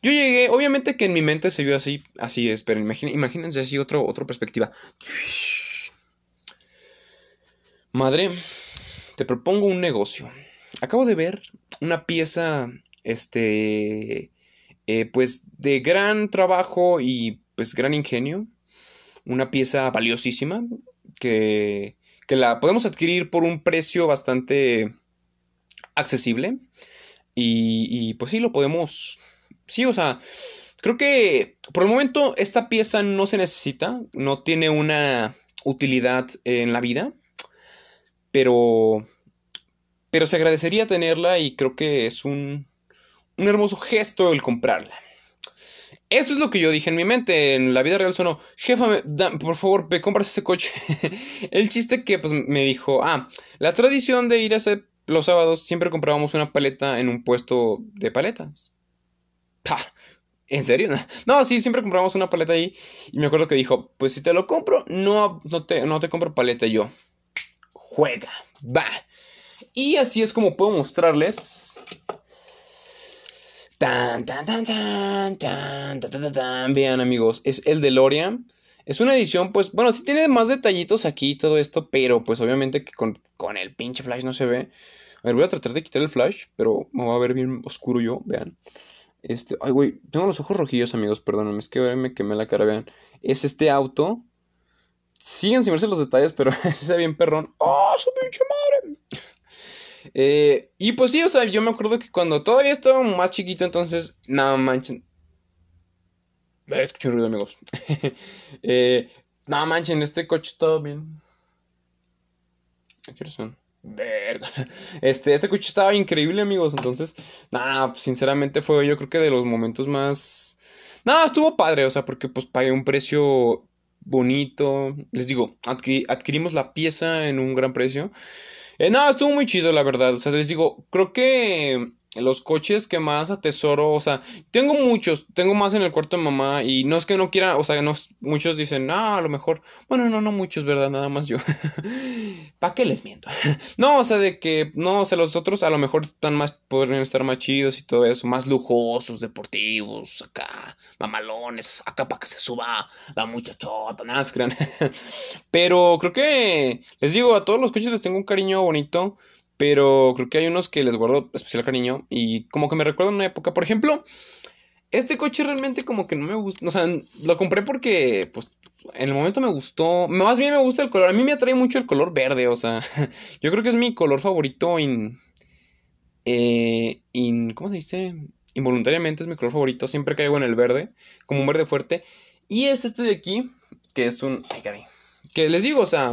Yo llegué, obviamente que en mi mente se vio así, así es, pero imagínense así otro, otra perspectiva. Madre, te propongo un negocio. Acabo de ver una pieza, este, eh, pues de gran trabajo y pues gran ingenio, una pieza valiosísima que, que la podemos adquirir por un precio bastante accesible. Y, y pues sí, lo podemos, sí, o sea, creo que por el momento esta pieza no se necesita, no tiene una utilidad en la vida, pero pero se agradecería tenerla y creo que es un un hermoso gesto el comprarla. Eso es lo que yo dije en mi mente. En la vida real sonó, jefa, por favor, ve, compras ese coche. el chiste que pues me dijo, ah, la tradición de ir a ese, los sábados siempre comprábamos una paleta en un puesto de paletas. ¿En serio? No, sí, siempre compramos una paleta ahí. Y me acuerdo que dijo, pues si te lo compro, no, no, te, no te compro paleta. Yo, juega, va. Y así es como puedo mostrarles Tan, tan, tan, tan, tan, tan, tan, Vean, amigos, es el DeLorean. Es una edición, pues, bueno, sí tiene más detallitos aquí y todo esto, pero pues obviamente que con, el pinche flash no se ve. A ver, voy a tratar de quitar el flash, pero me va a ver bien oscuro yo, vean. Este, ay, güey, tengo los ojos rojillos, amigos, perdónenme, es que me quemé la cara, vean. Es este auto. Siguen sin verse los detalles, pero se ve bien perrón. ¡Oh, su pinche madre! Eh, y pues sí, o sea, yo me acuerdo que cuando todavía estaba más chiquito, entonces, nada manchen. Escuché ruido, amigos. eh, nada manchen, este coche estaba bien. qué son? Verga. Este, este coche estaba increíble, amigos. Entonces, nada, sinceramente fue yo creo que de los momentos más. Nada, estuvo padre, o sea, porque pues pagué un precio bonito. Les digo, adquirimos la pieza en un gran precio. Eh, no, estuvo muy chido, la verdad. O sea, les digo, creo que los coches que más atesoro, o sea, tengo muchos, tengo más en el cuarto de mamá y no es que no quiera, o sea, no, muchos dicen, ah, a lo mejor, bueno, no, no muchos, ¿verdad? Nada más yo. ¿Para qué les miento? no, o sea, de que, no, o sea, los otros a lo mejor están más, podrían estar más chidos y todo eso, más lujosos, deportivos, acá, mamalones, acá para que se suba la muchachota, nada, se crean. Pero creo que, les digo, a todos los coches les tengo un cariño bonito. Pero creo que hay unos que les guardo especial cariño y como que me recuerdan una época. Por ejemplo, este coche realmente como que no me gusta. O sea, lo compré porque, pues, en el momento me gustó. Más bien me gusta el color. A mí me atrae mucho el color verde. O sea, yo creo que es mi color favorito in... Eh, in ¿Cómo se dice? Involuntariamente es mi color favorito. Siempre caigo en el verde. Como un verde fuerte. Y es este de aquí. Que es un... Ay, caray. Que les digo, o sea...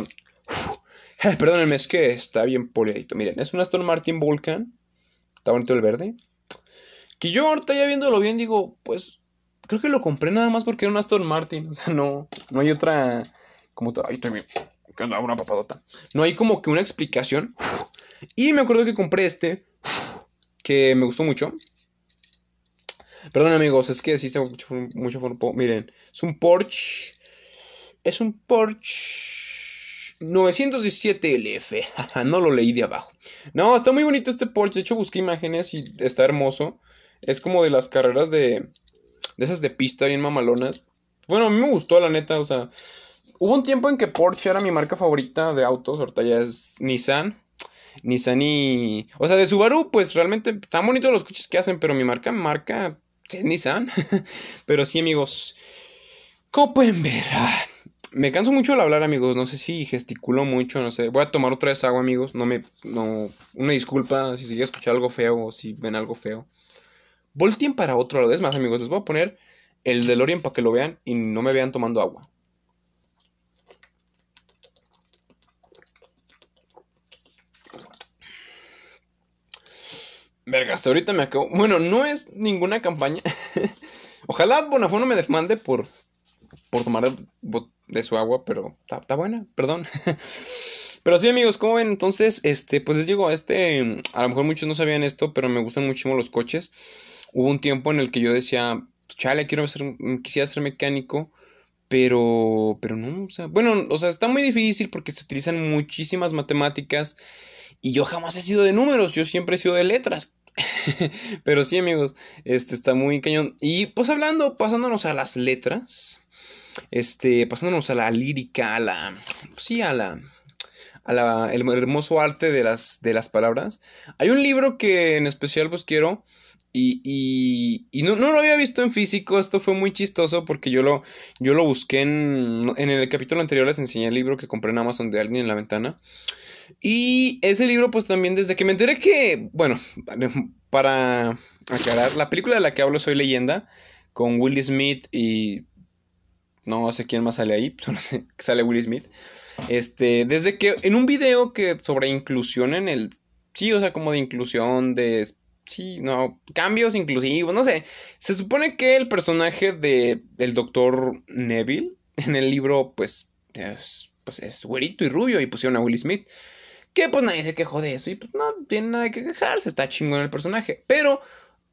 Perdónenme, es que está bien poliadito. Miren, es un Aston Martin Vulcan. Está bonito el verde. Que yo ahorita ya viéndolo bien digo, pues creo que lo compré nada más porque era un Aston Martin. O sea, no, no hay otra. Como ahí también. Que anda una papadota. No hay como que una explicación. Y me acuerdo que compré este. Que me gustó mucho. Perdón amigos, es que sí está mucho, mucho Miren, es un Porsche. Es un Porsche 917 LF. no lo leí de abajo. No, está muy bonito este Porsche. De hecho, busqué imágenes y está hermoso. Es como de las carreras de. De esas de pista bien mamalonas. Bueno, a mí me gustó, la neta. O sea, hubo un tiempo en que Porsche era mi marca favorita de autos. Ahorita ya es Nissan. Nissan y. O sea, de Subaru, pues realmente están bonitos los coches que hacen. Pero mi marca, marca. Es Nissan. pero sí, amigos. Como pueden ver. Ah, me canso mucho al hablar, amigos. No sé si gesticulo mucho, no sé. Voy a tomar otra vez agua, amigos. No me. No. Una disculpa si se a escuchar algo feo o si ven algo feo. Voltien para otro lado. Es más, amigos, les voy a poner el DeLorean para que lo vean y no me vean tomando agua. Verga, hasta ahorita me acabo. Bueno, no es ninguna campaña. Ojalá Bonafón me desmande por, por tomar de su agua, pero está, buena, perdón. pero sí, amigos, como ven? Entonces, este, pues les digo, este, a lo mejor muchos no sabían esto, pero me gustan muchísimo los coches. Hubo un tiempo en el que yo decía, chale, quiero ser, quisiera ser mecánico, pero, pero no, o sea, bueno, o sea, está muy difícil porque se utilizan muchísimas matemáticas y yo jamás he sido de números, yo siempre he sido de letras. pero sí, amigos, este está muy cañón. Y pues hablando, pasándonos a las letras, este, pasándonos a la lírica, a la, sí, a la, a la, el hermoso arte de las, de las palabras. Hay un libro que en especial pues quiero y, y, no, no, lo había visto en físico, esto fue muy chistoso porque yo lo, yo lo busqué en, en el capítulo anterior, les enseñé el libro que compré en Amazon de alguien en la ventana. Y ese libro pues también desde que me enteré que, bueno, para aclarar, la película de la que hablo Soy leyenda, con Will Smith y no sé quién más sale ahí, solo sé que sale Will Smith. Este, desde que en un video que sobre inclusión en el sí, o sea, como de inclusión de sí, no, cambios inclusivos, no sé. Se supone que el personaje de el doctor Neville en el libro pues es, pues es güerito y rubio y pusieron a Will Smith. Que pues nadie se quejó de eso y pues no tiene nada que quejarse, está chingón el personaje. Pero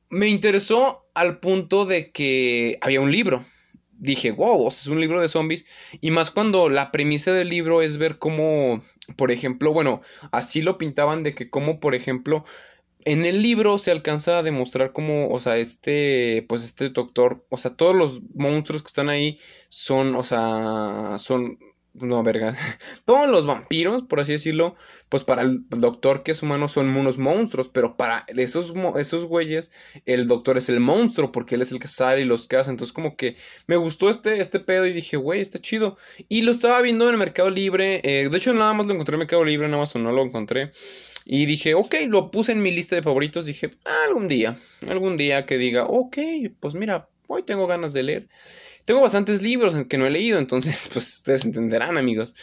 me interesó al punto de que había un libro dije, wow, es un libro de zombies. Y más cuando la premisa del libro es ver cómo, por ejemplo, bueno, así lo pintaban de que cómo, por ejemplo, en el libro se alcanza a demostrar cómo, o sea, este, pues este doctor, o sea, todos los monstruos que están ahí son, o sea, son no, verga. Todos los vampiros, por así decirlo, pues para el doctor que es humano son unos monstruos, pero para esos, esos güeyes, el doctor es el monstruo, porque él es el que sale y los hace. Entonces, como que me gustó este, este pedo y dije, güey, está chido. Y lo estaba viendo en el Mercado Libre. Eh, de hecho, nada más lo encontré en Mercado Libre, en Amazon no lo encontré. Y dije, ok, lo puse en mi lista de favoritos. Dije, algún día, algún día que diga, ok, pues mira, hoy tengo ganas de leer. Tengo bastantes libros que no he leído, entonces, pues ustedes entenderán, amigos.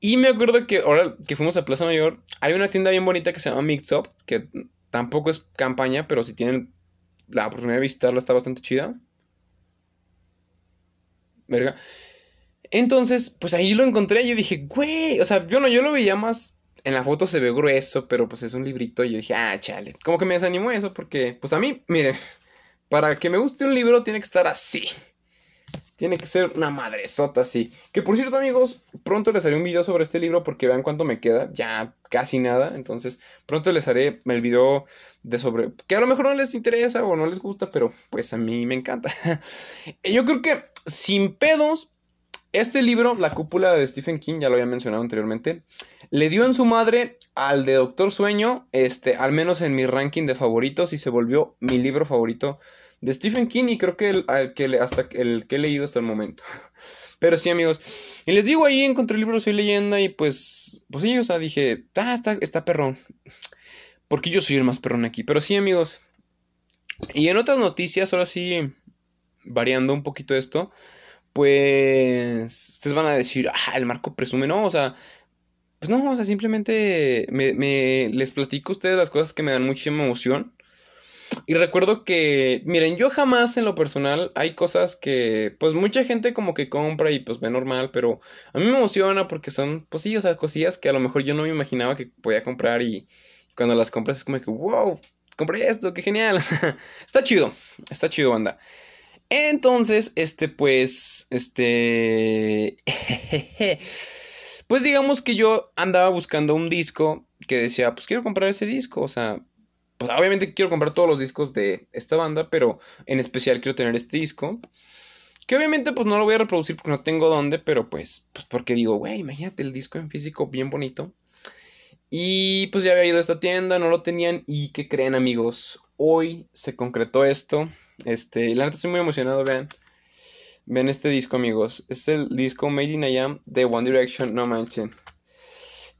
Y me acuerdo que ahora que fuimos a Plaza Mayor, hay una tienda bien bonita que se llama Mix Up, que tampoco es campaña, pero si tienen la oportunidad de visitarla, está bastante chida. Verga. Entonces, pues ahí lo encontré y yo dije, güey, o sea, yo no, yo lo veía más. En la foto se ve grueso, pero pues es un librito. Y yo dije, ah, chale. Como que me desanimó eso porque, pues a mí, miren, para que me guste un libro tiene que estar así. Tiene que ser una madresota así. Que por cierto, amigos, pronto les haré un video sobre este libro porque vean cuánto me queda. Ya casi nada. Entonces, pronto les haré el video de sobre. Que a lo mejor no les interesa o no les gusta, pero pues a mí me encanta. Yo creo que sin pedos. Este libro, La cúpula de Stephen King, ya lo había mencionado anteriormente, le dio en su madre al de Doctor Sueño, este, al menos en mi ranking de favoritos, y se volvió mi libro favorito de Stephen King y creo que el, que hasta el que he leído hasta el momento. Pero sí, amigos. Y les digo, ahí encontré el libro Soy Leyenda y pues, pues sí, o sea, dije, ah, está, está perrón. Porque yo soy el más perrón aquí. Pero sí, amigos. Y en otras noticias, ahora sí, variando un poquito esto, pues ustedes van a decir, ah, el Marco presume, no, o sea, pues no, o sea, simplemente me, me les platico a ustedes las cosas que me dan muchísima emoción. Y recuerdo que, miren, yo jamás en lo personal hay cosas que, pues mucha gente como que compra y pues ve normal, pero a mí me emociona porque son, pues sí, o sea, cosillas que a lo mejor yo no me imaginaba que podía comprar y cuando las compras es como que, wow, compré esto, qué genial. está chido, está chido, banda. Entonces, este, pues, este... pues digamos que yo andaba buscando un disco que decía, pues quiero comprar ese disco, o sea, pues obviamente quiero comprar todos los discos de esta banda, pero en especial quiero tener este disco. Que obviamente pues no lo voy a reproducir porque no tengo dónde, pero pues, pues porque digo, güey, imagínate el disco en físico bien bonito. Y pues ya había ido a esta tienda, no lo tenían y ¿qué creen amigos? Hoy se concretó esto. Este, la neta estoy muy emocionado, vean. Vean este disco amigos. Es el disco Made in Ayam de One Direction, no manchen.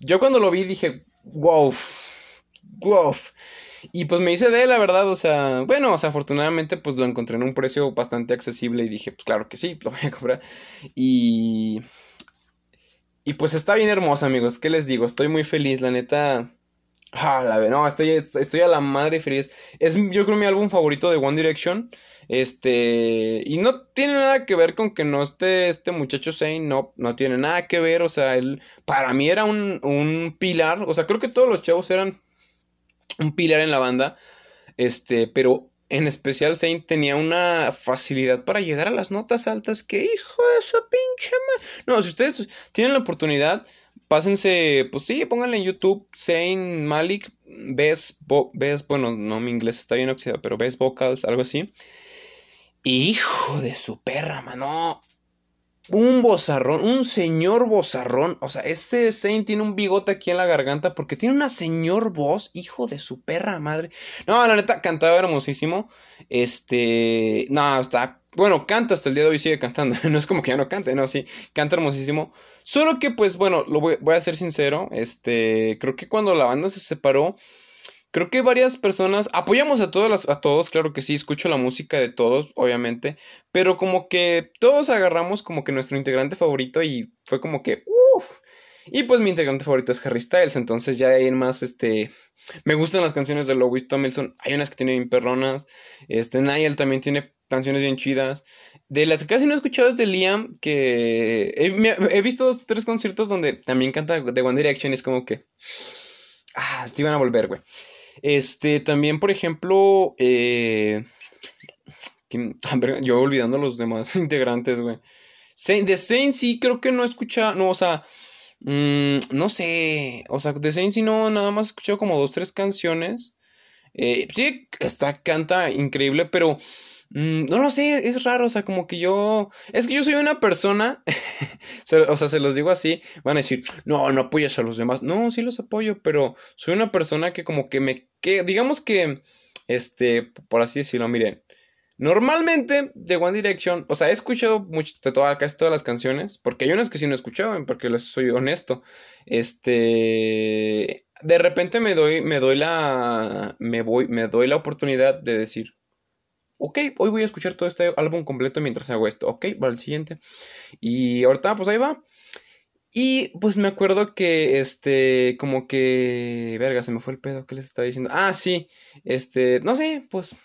Yo cuando lo vi dije, wow, wow. Y pues me hice de la verdad, o sea, bueno, o sea, afortunadamente pues lo encontré en un precio bastante accesible y dije, pues claro que sí, lo voy a comprar. Y... Y pues está bien hermosa, amigos, ¿qué les digo? Estoy muy feliz, la neta... Ah, la no, estoy, estoy a la madre feliz. Es yo creo mi álbum favorito de One Direction. Este, y no tiene nada que ver con que no esté este muchacho Zane, no, no tiene nada que ver, o sea, él para mí era un, un pilar, o sea, creo que todos los chavos eran un pilar en la banda. Este, pero en especial Saint tenía una facilidad para llegar a las notas altas que hijo de su pinche madre. No, si ustedes tienen la oportunidad, pásense, pues sí, pónganle en YouTube Saint Malik, ves, ves, bueno, no mi inglés está bien oxidado, pero ves vocals, algo así. Hijo de su perra, mano un bozarrón, un señor bozarrón. O sea, ese Saint tiene un bigote aquí en la garganta porque tiene una señor voz, hijo de su perra madre. No, la neta, cantaba hermosísimo. Este, no, está, bueno, canta hasta el día de hoy, sigue cantando. No es como que ya no cante, no, sí, canta hermosísimo. Solo que, pues, bueno, lo voy, voy a ser sincero. Este, creo que cuando la banda se separó Creo que varias personas apoyamos a todos, a todos, claro que sí, escucho la música de todos, obviamente, pero como que todos agarramos como que nuestro integrante favorito y fue como que, uff. Y pues mi integrante favorito es Harry Styles, entonces ya hay más, este, me gustan las canciones de Louis Tomlinson, hay unas que tienen bien perronas, este, Niall también tiene canciones bien chidas. De las que casi no he escuchado es de Liam, que he, visto dos, tres conciertos donde también canta de One Direction es como que, ah, sí van a volver, güey. Este, también, por ejemplo, eh, yo olvidando los demás integrantes, güey. De Saint sí creo que no he escuchado, no, o sea, mm, no sé, o sea, de Saint sí no, nada más he escuchado como dos, tres canciones. Eh, sí, está, canta increíble, pero Mm, no lo sé, es raro, o sea, como que yo... Es que yo soy una persona, o sea, se los digo así, van a decir, no, no apoyas a los demás. No, sí los apoyo, pero soy una persona que como que me... Que, digamos que, este, por así decirlo, miren. Normalmente de One Direction, o sea, he escuchado mucho, de todas, casi todas las canciones, porque hay unas que sí no he escuchado, porque les soy honesto. Este, de repente me doy, me doy la, me voy, me doy la oportunidad de decir, ok, hoy voy a escuchar todo este álbum completo mientras hago esto, ok, va al siguiente. Y ahorita, pues ahí va. Y pues me acuerdo que, este, como que, verga, se me fue el pedo, ¿qué les estaba diciendo? Ah, sí, este, no sé, pues,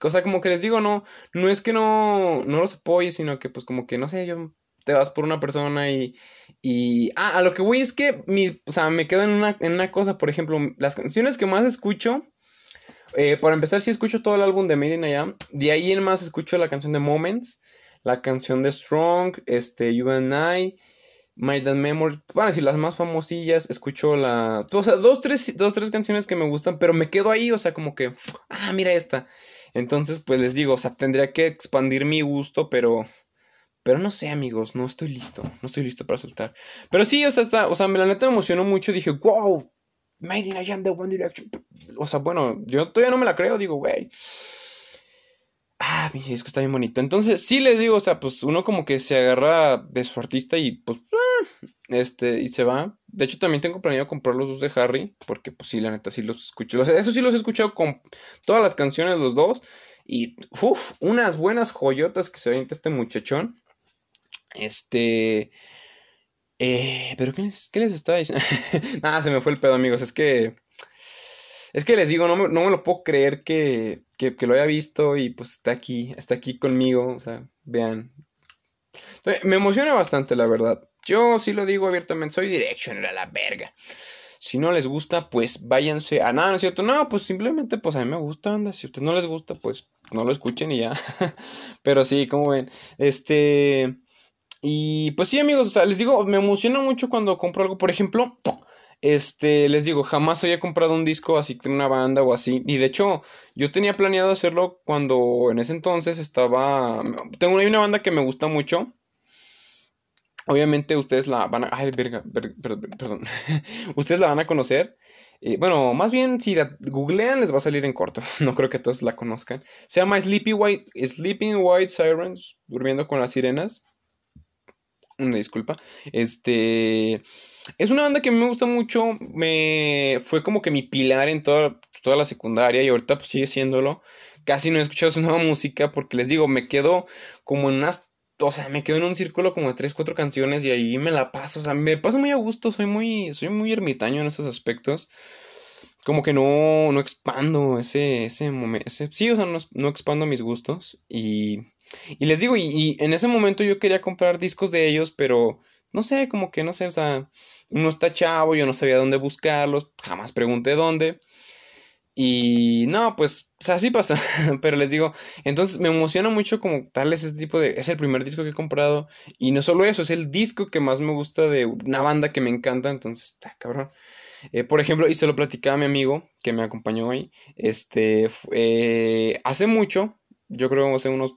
cosa como que les digo, no, no es que no, no los apoye, sino que pues como que, no sé, yo te vas por una persona y, y, ah, a lo que voy es que, mi, o sea, me quedo en una, en una cosa, por ejemplo, las canciones que más escucho, eh, para empezar, sí escucho todo el álbum de Made in I de ahí en más escucho la canción de Moments, la canción de Strong, este, You and I, My Dad Memory, van a decir las más famosillas, escucho la, o sea, dos tres, dos, tres canciones que me gustan, pero me quedo ahí, o sea, como que, ah, mira esta. Entonces, pues les digo, o sea, tendría que expandir mi gusto, pero, pero no sé, amigos, no estoy listo, no estoy listo para soltar. Pero sí, o sea, está, o sea, la neta me emocionó mucho, dije, wow, Made in I Am the One Direction. O sea, bueno, yo todavía no me la creo, digo, güey. Ah, mi disco está bien bonito. Entonces, sí les digo, o sea, pues uno como que se agarra de su artista y pues, ah, este, y se va. De hecho, también tengo planeado comprar los dos de Harry, porque pues sí, la neta, sí los escucho. eso sí los he escuchado con todas las canciones, los dos. Y, uff, unas buenas joyotas que se avienta este muchachón. Este... Eh, pero ¿qué les, qué les estaba diciendo? Nada, se me fue el pedo, amigos. Es que... Es que les digo, no me, no me lo puedo creer que, que, lo haya visto y pues está aquí, está aquí conmigo. O sea, vean. Me emociona bastante, la verdad. Yo sí lo digo abiertamente, soy Directioner a la verga. Si no les gusta, pues váyanse a nada, ¿no es cierto? No, pues simplemente, pues a mí me gusta, anda. Si a ustedes no les gusta, pues no lo escuchen y ya. Pero sí, como ven. Este. Y pues sí, amigos, o sea, les digo, me emociona mucho cuando compro algo. Por ejemplo, este, les digo, jamás había comprado un disco así de una banda o así. Y de hecho, yo tenía planeado hacerlo cuando en ese entonces estaba. Tengo hay una banda que me gusta mucho. Obviamente ustedes la van a. Ay, verga, perdón. ustedes la van a conocer. Eh, bueno, más bien si la googlean les va a salir en corto. No creo que todos la conozcan. Se llama Sleepy White, Sleeping White Sirens, durmiendo con las sirenas. Una disculpa. Este. Es una banda que a mí me gusta mucho. Me. Fue como que mi pilar en toda, toda la secundaria. Y ahorita pues sigue siéndolo. Casi no he escuchado su nueva música. Porque les digo, me quedo como en unas. O sea, me quedo en un círculo como de 3, 4 canciones. Y ahí me la paso. O sea, me paso muy a gusto. Soy muy. Soy muy ermitaño en esos aspectos. Como que no. No expando ese. ese momento. sí, o sea, no, no expando mis gustos. Y. Y les digo, y, en ese momento yo quería comprar discos de ellos, pero no sé, como que no sé, o sea, uno está chavo, yo no sabía dónde buscarlos, jamás pregunté dónde. Y no, pues, o sea, sí pasó, pero les digo, entonces me emociona mucho como tal ese tipo de, es el primer disco que he comprado, y no solo eso, es el disco que más me gusta de una banda que me encanta, entonces, está cabrón. Eh, por ejemplo, y se lo platicaba a mi amigo que me acompañó hoy, este, eh, hace mucho, yo creo hace unos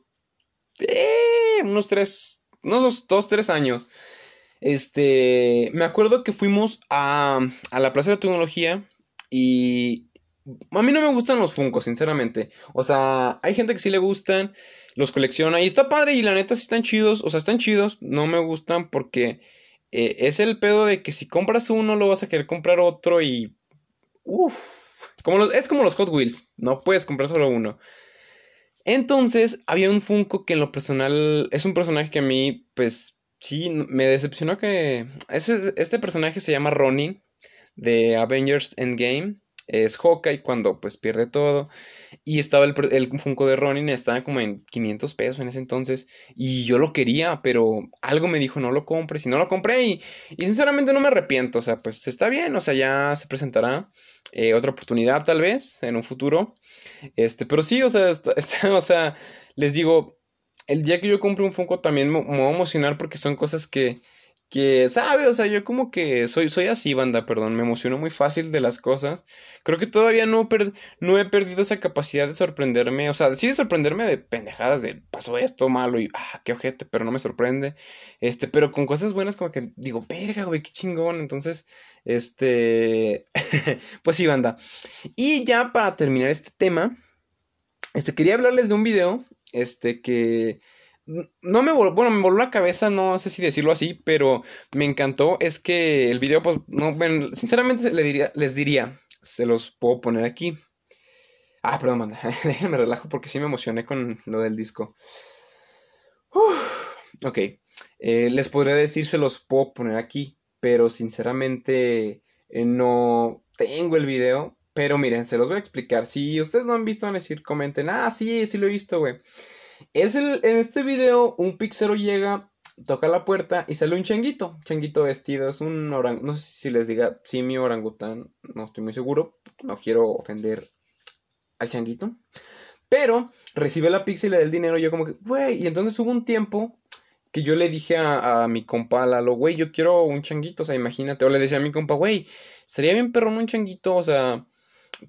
eh, unos tres, unos dos, tres años. Este, me acuerdo que fuimos a, a la Plaza de Tecnología y a mí no me gustan los Funko, sinceramente. O sea, hay gente que sí le gustan, los colecciona y está padre y la neta sí están chidos. O sea, están chidos, no me gustan porque eh, es el pedo de que si compras uno lo vas a querer comprar otro y... Uff, como es como los Hot Wheels, no puedes comprar solo uno. Entonces, había un Funko que en lo personal es un personaje que a mí, pues, sí, me decepcionó que... este personaje se llama Ronin de Avengers Endgame. Es Hawkeye cuando pues pierde todo. Y estaba el, el, Funko de Ronin, estaba como en 500 pesos en ese entonces. Y yo lo quería, pero algo me dijo no lo compres. Y no lo compré. Y, y sinceramente no me arrepiento. O sea, pues está bien. O sea, ya se presentará eh, otra oportunidad tal vez en un futuro. Este, pero sí, o sea, o sea, les digo, el día que yo compre un Funko también me, me, voy a emocionar porque son cosas que, que, ¿sabe? O sea, yo como que soy, soy así, banda, perdón, me emociono muy fácil de las cosas. Creo que todavía no, no he perdido esa capacidad de sorprenderme, o sea, sí de sorprenderme de pendejadas, de pasó esto malo y, ah, qué ojete, pero no me sorprende. Este, pero con cosas buenas como que digo, verga, güey, qué chingón. Entonces, este, pues sí, banda. Y ya para terminar este tema, este, quería hablarles de un video, este, que no me voló, bueno, me voló la cabeza, no sé si decirlo así, pero me encantó. Es que el video, pues, no, sinceramente les diría, se los puedo poner aquí. Ah, perdón, manda. me relajo porque sí me emocioné con lo del disco. ok. Eh, les podría decir, se los puedo poner aquí, pero sinceramente eh, no tengo el video. Pero miren, se los voy a explicar. Si ustedes no han visto, van a decir, comenten. Ah, sí, sí lo he visto, güey. Es el, en este video, un pixero llega, toca la puerta y sale un changuito. Changuito vestido, es un orangután. No sé si les diga simio orangután, no estoy muy seguro. No quiero ofender al changuito. Pero recibe la pizza y le da el dinero. Y yo, como que, güey. Y entonces hubo un tiempo que yo le dije a, mi compa Lalo, güey, yo quiero un changuito, o sea, imagínate, o le decía a mi compa, güey, estaría bien perrón un changuito, o sea,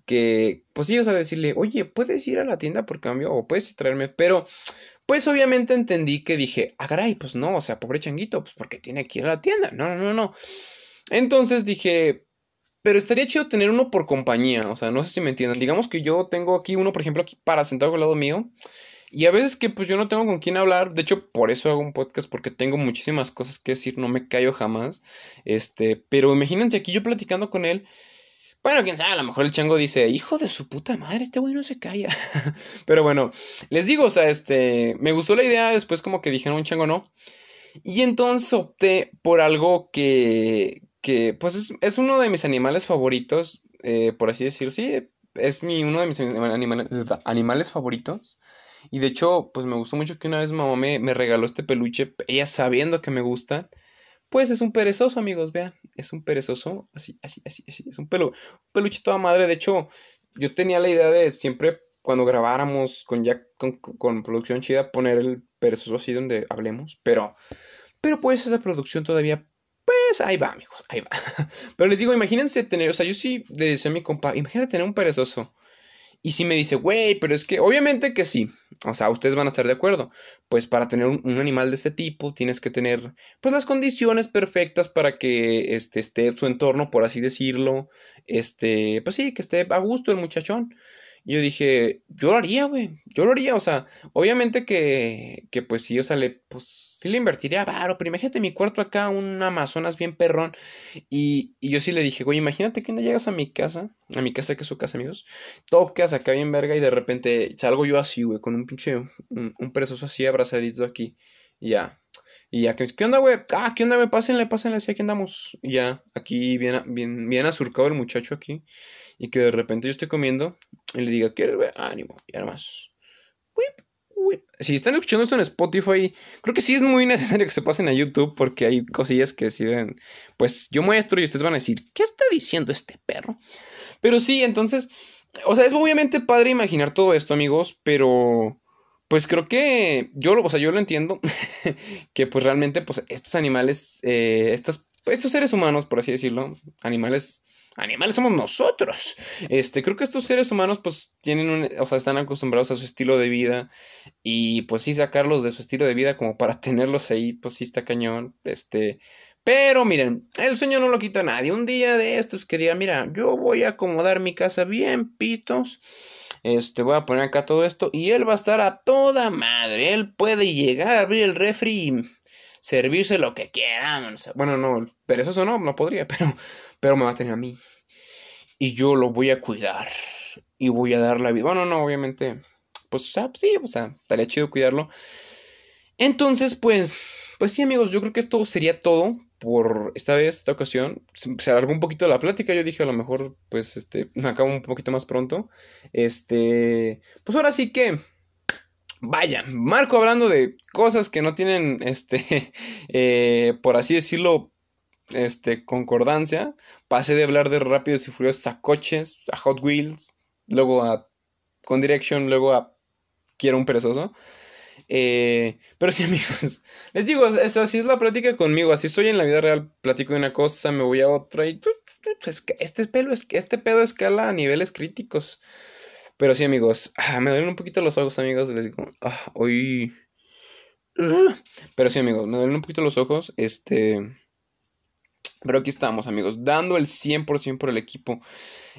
que, pues sí, o sea, decirle, oye, puedes ir a la tienda por cambio, o puedes traerme, pero, pues obviamente entendí que dije, ah, caray, pues no, o sea, pobre changuito, pues porque tiene que ir a la tienda, no, no, no, no. Entonces dije, pero estaría chido tener uno por compañía, o sea, no sé si me entiendan, digamos que yo tengo aquí uno, por ejemplo, aquí para sentado al lado mío, y a veces que pues yo no tengo con quién hablar, de hecho por eso hago un podcast porque tengo muchísimas cosas que decir, no me callo jamás. Este, pero imagínense aquí yo platicando con él. Bueno, quién sabe, a lo mejor el chango dice, "Hijo de su puta madre, este güey no se calla." pero bueno, les digo, o sea, este, me gustó la idea, después como que dijeron un chango no. Y entonces opté por algo que que pues es, es uno de mis animales favoritos, eh, por así decirlo. Sí, es mi uno de mis animales favoritos. Y de hecho, pues me gustó mucho que una vez mamá me, me regaló este peluche, ella sabiendo que me gusta. Pues es un perezoso, amigos, vean. Es un perezoso, así, así, así, así. Es un, pelo, un peluche toda madre. De hecho, yo tenía la idea de siempre cuando grabáramos con ya con, producción chida poner el perezoso así donde hablemos. Pero, pero pues esa producción todavía, pues ahí va, amigos, ahí va. Pero les digo, imagínense tener, o sea, yo sí le decía a mi compa, imagínate tener un perezoso. Y si me dice, güey, pero es que obviamente que sí. O sea, ustedes van a estar de acuerdo. Pues para tener un, animal de este tipo tienes que tener pues las condiciones perfectas para que este, esté su entorno, por así decirlo. Este, pues sí, que esté a gusto el muchachón yo dije, yo lo haría, güey. Yo lo haría, o sea, obviamente que, que pues sí, o sea, le, pues sí le invertiría varo, pero imagínate mi cuarto acá, un Amazonas bien perrón. Y, y yo sí le dije, güey, imagínate que no llegas a mi casa, a mi casa que es su casa, amigos, tocas acá bien verga y de repente salgo yo así, güey, con un pinche, un, un así abrazadito aquí. Y ya, y ya, ¿qué onda, güey? Ah, ¿qué onda, güey? Pásenle, pásenle, así aquí andamos. Y ya, aquí bien, bien, bien asurcado el muchacho aquí. Y que de repente yo estoy comiendo y le diga, ¿quieres, güey? Ánimo, y nada más. Si están escuchando esto en Spotify, creo que sí es muy necesario que se pasen a YouTube porque hay cosillas que deciden, pues yo muestro y ustedes van a decir, ¿qué está diciendo este perro? Pero sí, entonces, o sea, es obviamente padre imaginar todo esto, amigos, pero pues creo que yo, o sea, yo lo entiendo, que pues realmente pues estos animales, eh, estos, seres humanos, por así decirlo, animales, animales somos nosotros. Este, creo que estos seres humanos pues tienen un, o sea, están acostumbrados a su estilo de vida y pues sí sacarlos de su estilo de vida como para tenerlos ahí, pues sí está cañón, este, pero miren, el sueño no lo quita nadie. Un día de estos que diga, mira, yo voy a acomodar mi casa bien, pitos. Este, voy a poner acá todo esto y él va a estar a toda madre. Él puede llegar a abrir el refri y servirse lo que quiera. Bueno, no, pero eso no, no podría, pero, pero me va a tener a mí. Y yo lo voy a cuidar. Y voy a dar la vida. Bueno, no, obviamente. Pues, sí, o sea, estaría chido cuidarlo. Entonces, pues, pues sí, amigos, yo creo que esto sería todo por esta vez, esta ocasión. Se alargó un poquito la plática. Yo dije, a lo mejor, pues, este, me acabo un poquito más pronto. Este, pues ahora sí que. Vaya, Marco hablando de cosas que no tienen, este, eh, por así decirlo, este, concordancia. Pasé de hablar de Rápidos y Furiosos a coches, a Hot Wheels, luego a Con Direction, luego a Quiero un perezoso. Eh, pero sí, amigos, les digo, así es la práctica conmigo. Así soy en la vida real. Platico de una cosa, me voy a otra y este pelo es este pedo escala a niveles críticos. Pero sí, amigos, ah, me duelen un poquito los ojos, amigos. Les digo, ah, hoy. Pero sí, amigos, me duelen un poquito los ojos. Este. Pero aquí estamos, amigos, dando el 100% por el equipo.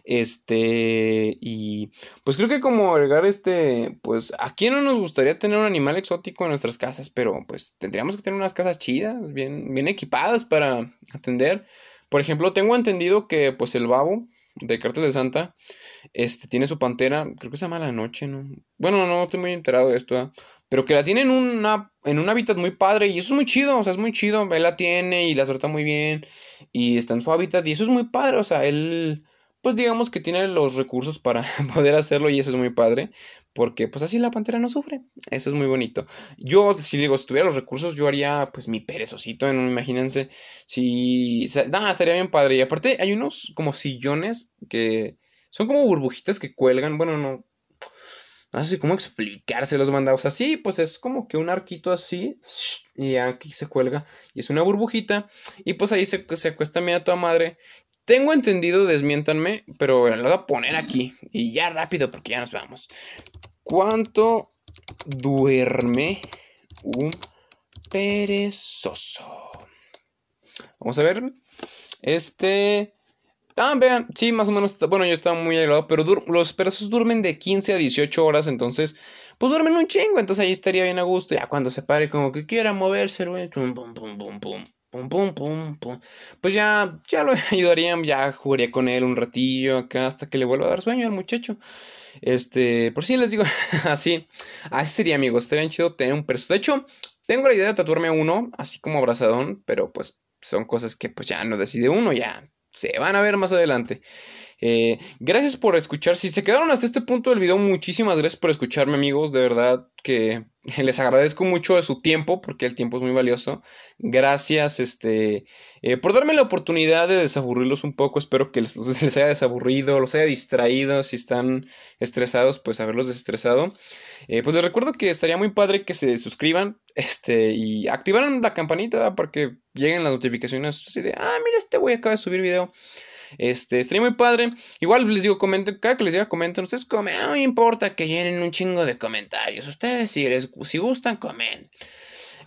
Este, y pues creo que como agregar este, pues a quién no nos gustaría tener un animal exótico en nuestras casas, pero pues tendríamos que tener unas casas chidas, bien, bien equipadas para atender. Por ejemplo, tengo entendido que pues el babo, de Cartel de Santa. Este tiene su pantera, creo que se llama La Noche, ¿no? Bueno, no estoy muy enterado de esto, pero que la tiene en, una, en un hábitat muy padre y eso es muy chido, o sea, es muy chido. Él la tiene y la trata muy bien y está en su hábitat y eso es muy padre, o sea, él pues digamos que tiene los recursos para poder hacerlo y eso es muy padre, porque pues así la pantera no sufre, eso es muy bonito. Yo, si digo, si tuviera los recursos, yo haría pues mi perezosito, ¿no? imagínense, si, estaría bien padre. Y aparte hay unos como sillones que son como burbujitas que cuelgan, bueno, no, no sé cómo explicárselos, mandados así, pues es como que un arquito así, y aquí se cuelga, y es una burbujita, y pues ahí se, se acuesta media toda madre, tengo entendido, desmiéntanme, pero lo voy a poner aquí. Y ya rápido, porque ya nos vamos. ¿Cuánto duerme un perezoso? Vamos a ver. Este. Ah, vean, sí, más o menos. Bueno, yo estaba muy aislado, pero los perezosos duermen de 15 a 18 horas, entonces, pues duermen un chingo. Entonces ahí estaría bien a gusto. Ya cuando se pare, como que quiera moverse, pum, pum, pum, pum, pum. Pum, pum, pum, pum. Pues ya, ya lo ayudaría, ya jugaría con él un ratillo acá hasta que le vuelva a dar sueño al muchacho. Este, por si les digo, así, así sería, amigos. Estaría chido tener un perso. De hecho, tengo la idea de tatuarme uno, así como abrazadón, pero pues son cosas que pues ya no decide uno, ya se van a ver más adelante. Eh, gracias por escuchar. Si se quedaron hasta este punto del video, muchísimas gracias por escucharme, amigos. De verdad que les agradezco mucho de su tiempo, porque el tiempo es muy valioso. Gracias, este, eh, por darme la oportunidad de desaburrirlos un poco. Espero que les, haya desaburrido, los haya distraído. Si están estresados, pues haberlos desestresado. Eh, pues les recuerdo que estaría muy padre que se suscriban, este, y activaran la campanita para que lleguen las notificaciones así de, ah, mira, este güey acaba de subir video. Este, estaría muy padre. Igual les digo, comenten, cada que les diga comenten, ustedes comen, no me importa que llenen un chingo de comentarios. Ustedes si les si gustan, comen.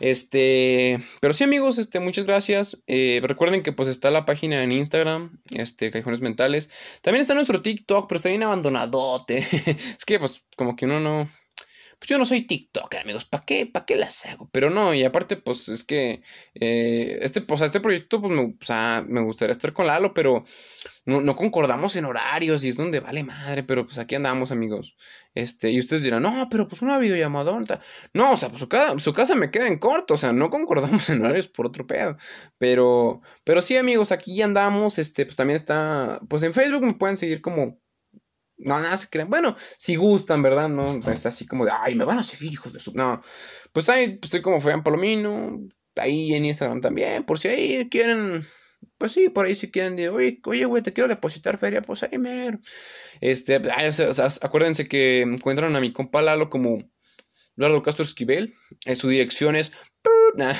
Este, pero sí amigos, este, muchas gracias. Eh, recuerden que pues está la página en Instagram, este, Callejones Mentales. También está nuestro TikTok, pero está bien abandonadote. es que pues como que uno no, pues yo no soy TikToker, amigos, ¿para qué? ¿Para qué las hago? Pero no, y aparte, pues es que eh, este, pues, este proyecto, pues me, me gustaría estar con Lalo, pero no, no, concordamos en horarios y es donde vale madre, pero pues aquí andamos, amigos. Este, y ustedes dirán, no, pero pues una videollamadonta. No, o sea, pues su, casa, su casa me queda en corto, o sea, no concordamos en horarios por otro pedo. Pero, pero sí, amigos, aquí andamos, este, pues también está, pues en Facebook me pueden seguir como no, nada se creen. Bueno, si gustan, ¿verdad? No es así como de, ay, me van a seguir, hijos de su. No. Pues ahí pues, estoy como Fabián Palomino. Ahí en Instagram también. Por si ahí quieren. Pues sí, por ahí si quieren decir, oye, oye, güey, te quiero depositar feria, pues ahí mero. Este, acuérdense que encuentran a mi compa Lalo como Eduardo Castro Esquivel. Eh, su dirección es. Nada,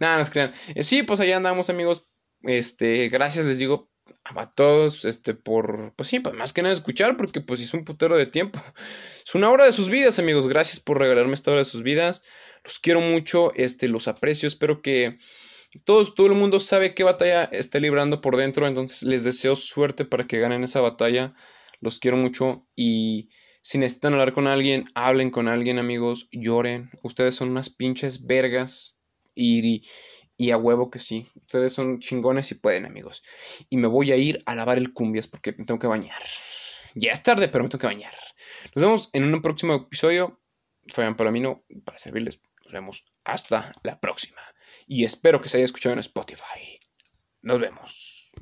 nada, se crean. Eh, sí, pues allá andamos, amigos. Este, gracias, les digo, a todos, este, por, pues sí, pues más que nada escuchar, porque pues es un putero de tiempo. Es una hora de sus vidas, amigos. Gracias por regalarme esta hora de sus vidas. Los quiero mucho, este, los aprecio. Espero que todos, todo el mundo sabe qué batalla está librando por dentro. Entonces les deseo suerte para que ganen esa batalla. Los quiero mucho y si necesitan hablar con alguien, hablen con alguien, amigos. Lloren. Ustedes son unas pinches vergas y y a huevo que sí. Ustedes son chingones y pueden, amigos. Y me voy a ir a lavar el cumbias porque me tengo que bañar. Ya es tarde, pero me tengo que bañar. Nos vemos en un próximo episodio. Fabián Palomino para servirles. Nos vemos hasta la próxima. Y espero que se haya escuchado en Spotify. Nos vemos.